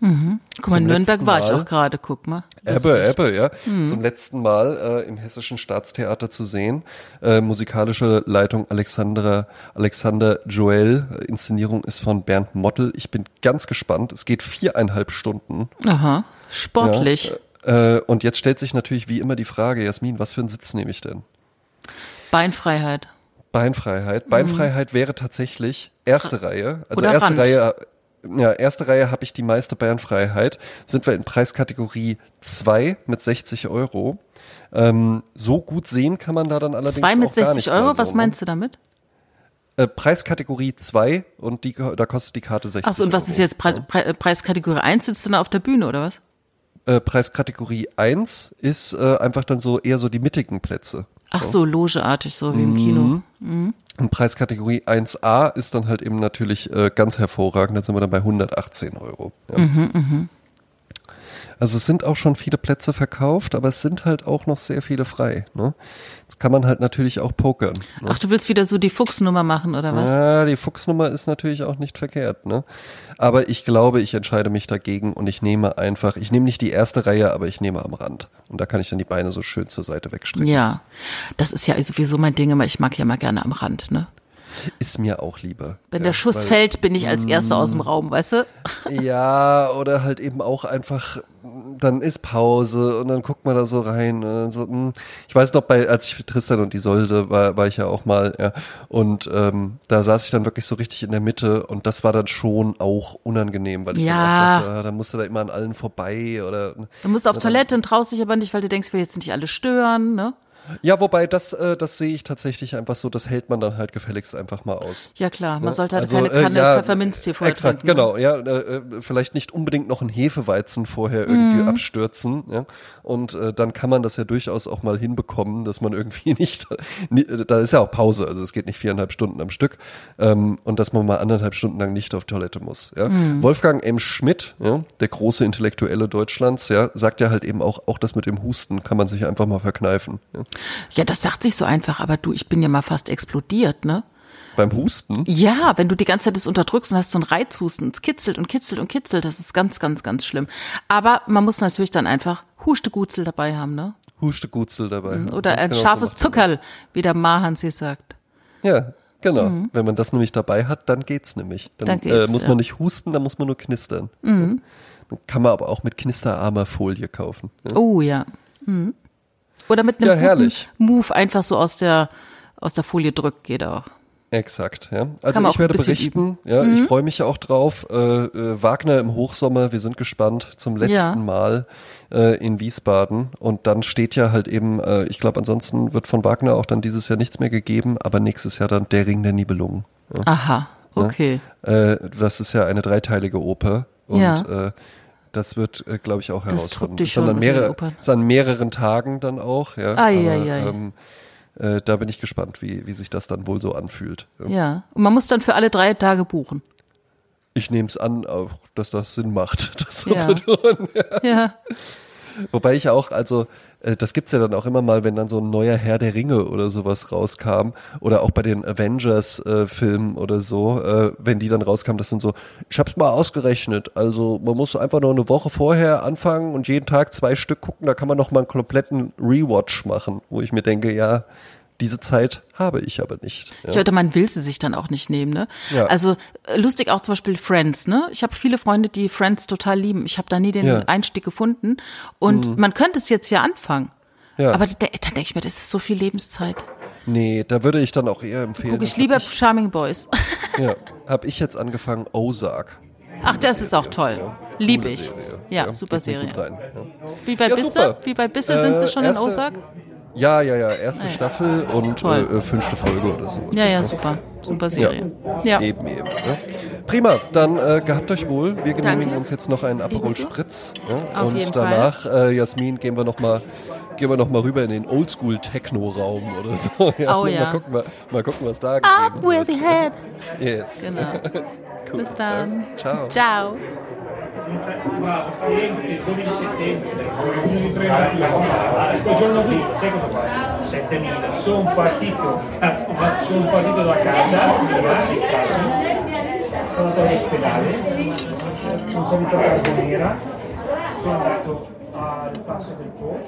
Mhm. Guck mal, in Nürnberg war ich auch gerade, guck mal. Ebbe, Ebbe, ja. Mhm. Zum letzten Mal äh, im Hessischen Staatstheater zu sehen. Äh, musikalische Leitung Alexandra, Alexander Joel. Inszenierung ist von Bernd Mottel. Ich bin ganz gespannt. Es geht viereinhalb Stunden. Aha, sportlich. Ja, äh, und jetzt stellt sich natürlich wie immer die Frage, Jasmin, was für einen Sitz nehme ich denn? Beinfreiheit. Beinfreiheit. Beinfreiheit mhm. wäre tatsächlich erste Reihe. Also Oder erste Rand. Reihe ja, erste Reihe habe ich die meiste Bayernfreiheit. Sind wir in Preiskategorie 2 mit 60 Euro. Ähm, so gut sehen kann man da dann allerdings Zwei mit auch 60 Euro, was ne? meinst du damit? Äh, Preiskategorie 2 und die, da kostet die Karte 60 Achso, und was Euro. ist jetzt Pre Pre Preiskategorie 1? Sitzt du da auf der Bühne oder was? Äh, Preiskategorie 1 ist äh, einfach dann so eher so die mittigen Plätze. Ach so, logeartig, so wie im Kino. Mhm. Mhm. Und Preiskategorie 1a ist dann halt eben natürlich äh, ganz hervorragend. Da sind wir dann bei 118 Euro. Ja. Mhm, mh. Also es sind auch schon viele Plätze verkauft, aber es sind halt auch noch sehr viele frei. Ne? Jetzt kann man halt natürlich auch pokern. Ne? Ach, du willst wieder so die Fuchsnummer machen oder was? Ja, die Fuchsnummer ist natürlich auch nicht verkehrt. Ne? Aber ich glaube, ich entscheide mich dagegen und ich nehme einfach, ich nehme nicht die erste Reihe, aber ich nehme am Rand. Und da kann ich dann die Beine so schön zur Seite wegstrecken. Ja, das ist ja sowieso mein Ding, aber ich mag ja mal gerne am Rand. Ne? Ist mir auch lieber. Wenn ja, der Schuss weil, fällt, bin ich als Erster aus dem mm. Raum, weißt du? (laughs) Ja, oder halt eben auch einfach, dann ist Pause und dann guckt man da so rein. So, hm. ich weiß noch, bei, als ich für Tristan und Isolde war, war ich ja auch mal, ja, und ähm, da saß ich dann wirklich so richtig in der Mitte und das war dann schon auch unangenehm, weil ich ja. dann auch dachte, ah, da musst du da immer an allen vorbei oder. Du musst auf Toilette und traust dich aber nicht, weil du denkst, wir jetzt nicht alle stören, ne? Ja, wobei das, äh, das sehe ich tatsächlich einfach so, das hält man dann halt gefälligst einfach mal aus. Ja klar, man ne? sollte halt also, keine Kanne äh, ja, Pfefferminztee vorher Exakt, trinken, ne? genau. Ja, äh, äh, vielleicht nicht unbedingt noch einen Hefeweizen vorher irgendwie mhm. abstürzen. Ja? Und äh, dann kann man das ja durchaus auch mal hinbekommen, dass man irgendwie (laughs) nicht, da ist ja auch Pause, also es geht nicht viereinhalb Stunden am Stück ähm, und dass man mal anderthalb Stunden lang nicht auf Toilette muss. Ja? Mhm. Wolfgang M. Schmidt, ja, der große Intellektuelle Deutschlands, ja, sagt ja halt eben auch, auch das mit dem Husten kann man sich einfach mal verkneifen. Ja? Ja, das sagt sich so einfach, aber du, ich bin ja mal fast explodiert, ne? Beim Husten? Ja, wenn du die ganze Zeit das unterdrückst und hast so einen Reizhusten, es kitzelt und kitzelt und kitzelt, das ist ganz, ganz, ganz schlimm. Aber man muss natürlich dann einfach Hustegutzel dabei haben, ne? Hustegutzel dabei mhm. Oder ein genau scharfes so Zuckerl, wie der Mahans hier sagt. Ja, genau. Mhm. Wenn man das nämlich dabei hat, dann geht's nämlich. Dann, dann geht's, äh, muss man nicht husten, dann muss man nur knistern. Mhm. Dann kann man aber auch mit knisterarmer Folie kaufen. Ja? Oh ja. Mhm. Oder mit einem ja, herrlich. Move einfach so aus der, aus der Folie drückt, geht auch. Exakt, ja. Also ich werde berichten, ja, mhm. ich freue mich auch drauf. Äh, äh, Wagner im Hochsommer, wir sind gespannt zum letzten ja. Mal äh, in Wiesbaden. Und dann steht ja halt eben, äh, ich glaube, ansonsten wird von Wagner auch dann dieses Jahr nichts mehr gegeben, aber nächstes Jahr dann Der Ring der Nibelungen. Ja. Aha, okay. Ja? Äh, das ist ja eine dreiteilige Oper. Und ja. Das wird, äh, glaube ich, auch herausfordernd. Das ist an, mehrere, ist an mehreren Tagen dann auch. Ja, ah, ja, ja, ja. Ähm, äh, da bin ich gespannt, wie, wie sich das dann wohl so anfühlt. Ja. und man muss dann für alle drei Tage buchen. Ich nehme es an, auch, dass das Sinn macht, (laughs) das so ja. zu tun. Ja. ja. Wobei ich auch, also das gibt's ja dann auch immer mal, wenn dann so ein neuer Herr der Ringe oder sowas rauskam. Oder auch bei den Avengers-Filmen äh, oder so, äh, wenn die dann rauskamen, das sind so, ich hab's mal ausgerechnet, also man muss einfach nur eine Woche vorher anfangen und jeden Tag zwei Stück gucken, da kann man noch mal einen kompletten Rewatch machen, wo ich mir denke, ja, diese Zeit habe ich aber nicht. Ja. Ich hörte, man will sie sich dann auch nicht nehmen. Ne? Ja. Also äh, lustig auch zum Beispiel Friends. Ne? Ich habe viele Freunde, die Friends total lieben. Ich habe da nie den Ja. Einstieg gefunden. Und man könnte es jetzt ja anfangen. Ja. Aber da- dann denke ich mir, das ist so viel Lebenszeit. Nee, da würde ich dann auch eher empfehlen. Gucke ich lieber hab Charming Boys. Ich, ja, (laughs) habe ich jetzt angefangen, Ozark. Ach, das ist auch toll. Lieb Coole ich. Serie. Ja, super geht mir Serie. rein, ja. Wie weit Ja, super. du? Wie weit bist du? Sind sie Äh, schon in erste- Ozark? Ja, ja, ja, erste Staffel und äh, äh, fünfte Folge oder so. Ja, ja, super. Super Serie. Ja. Eben, eben. Ne? Prima, dann äh, gehabt euch wohl. Wir genehmigen Danke. uns jetzt noch einen Aperol. Spritz. Ja? Auf und jeden danach, Äh, Jasmin, gehen wir noch mal, gehen wir noch mal rüber in den Oldschool-Techno-Raum oder so. (laughs) Ja, Oh mal ja. Gucken, mal, mal gucken, was da Up with the head. Yes. Genau. (laughs) Cool. Bis dann. Ja, ciao. Il 12 settembre, quel giorno qui, sai cosa fa? 7000. Sono partito, sono partito da casa, sono andato all'ospedale, sono salito a Carbonera, sono andato al passo del Po,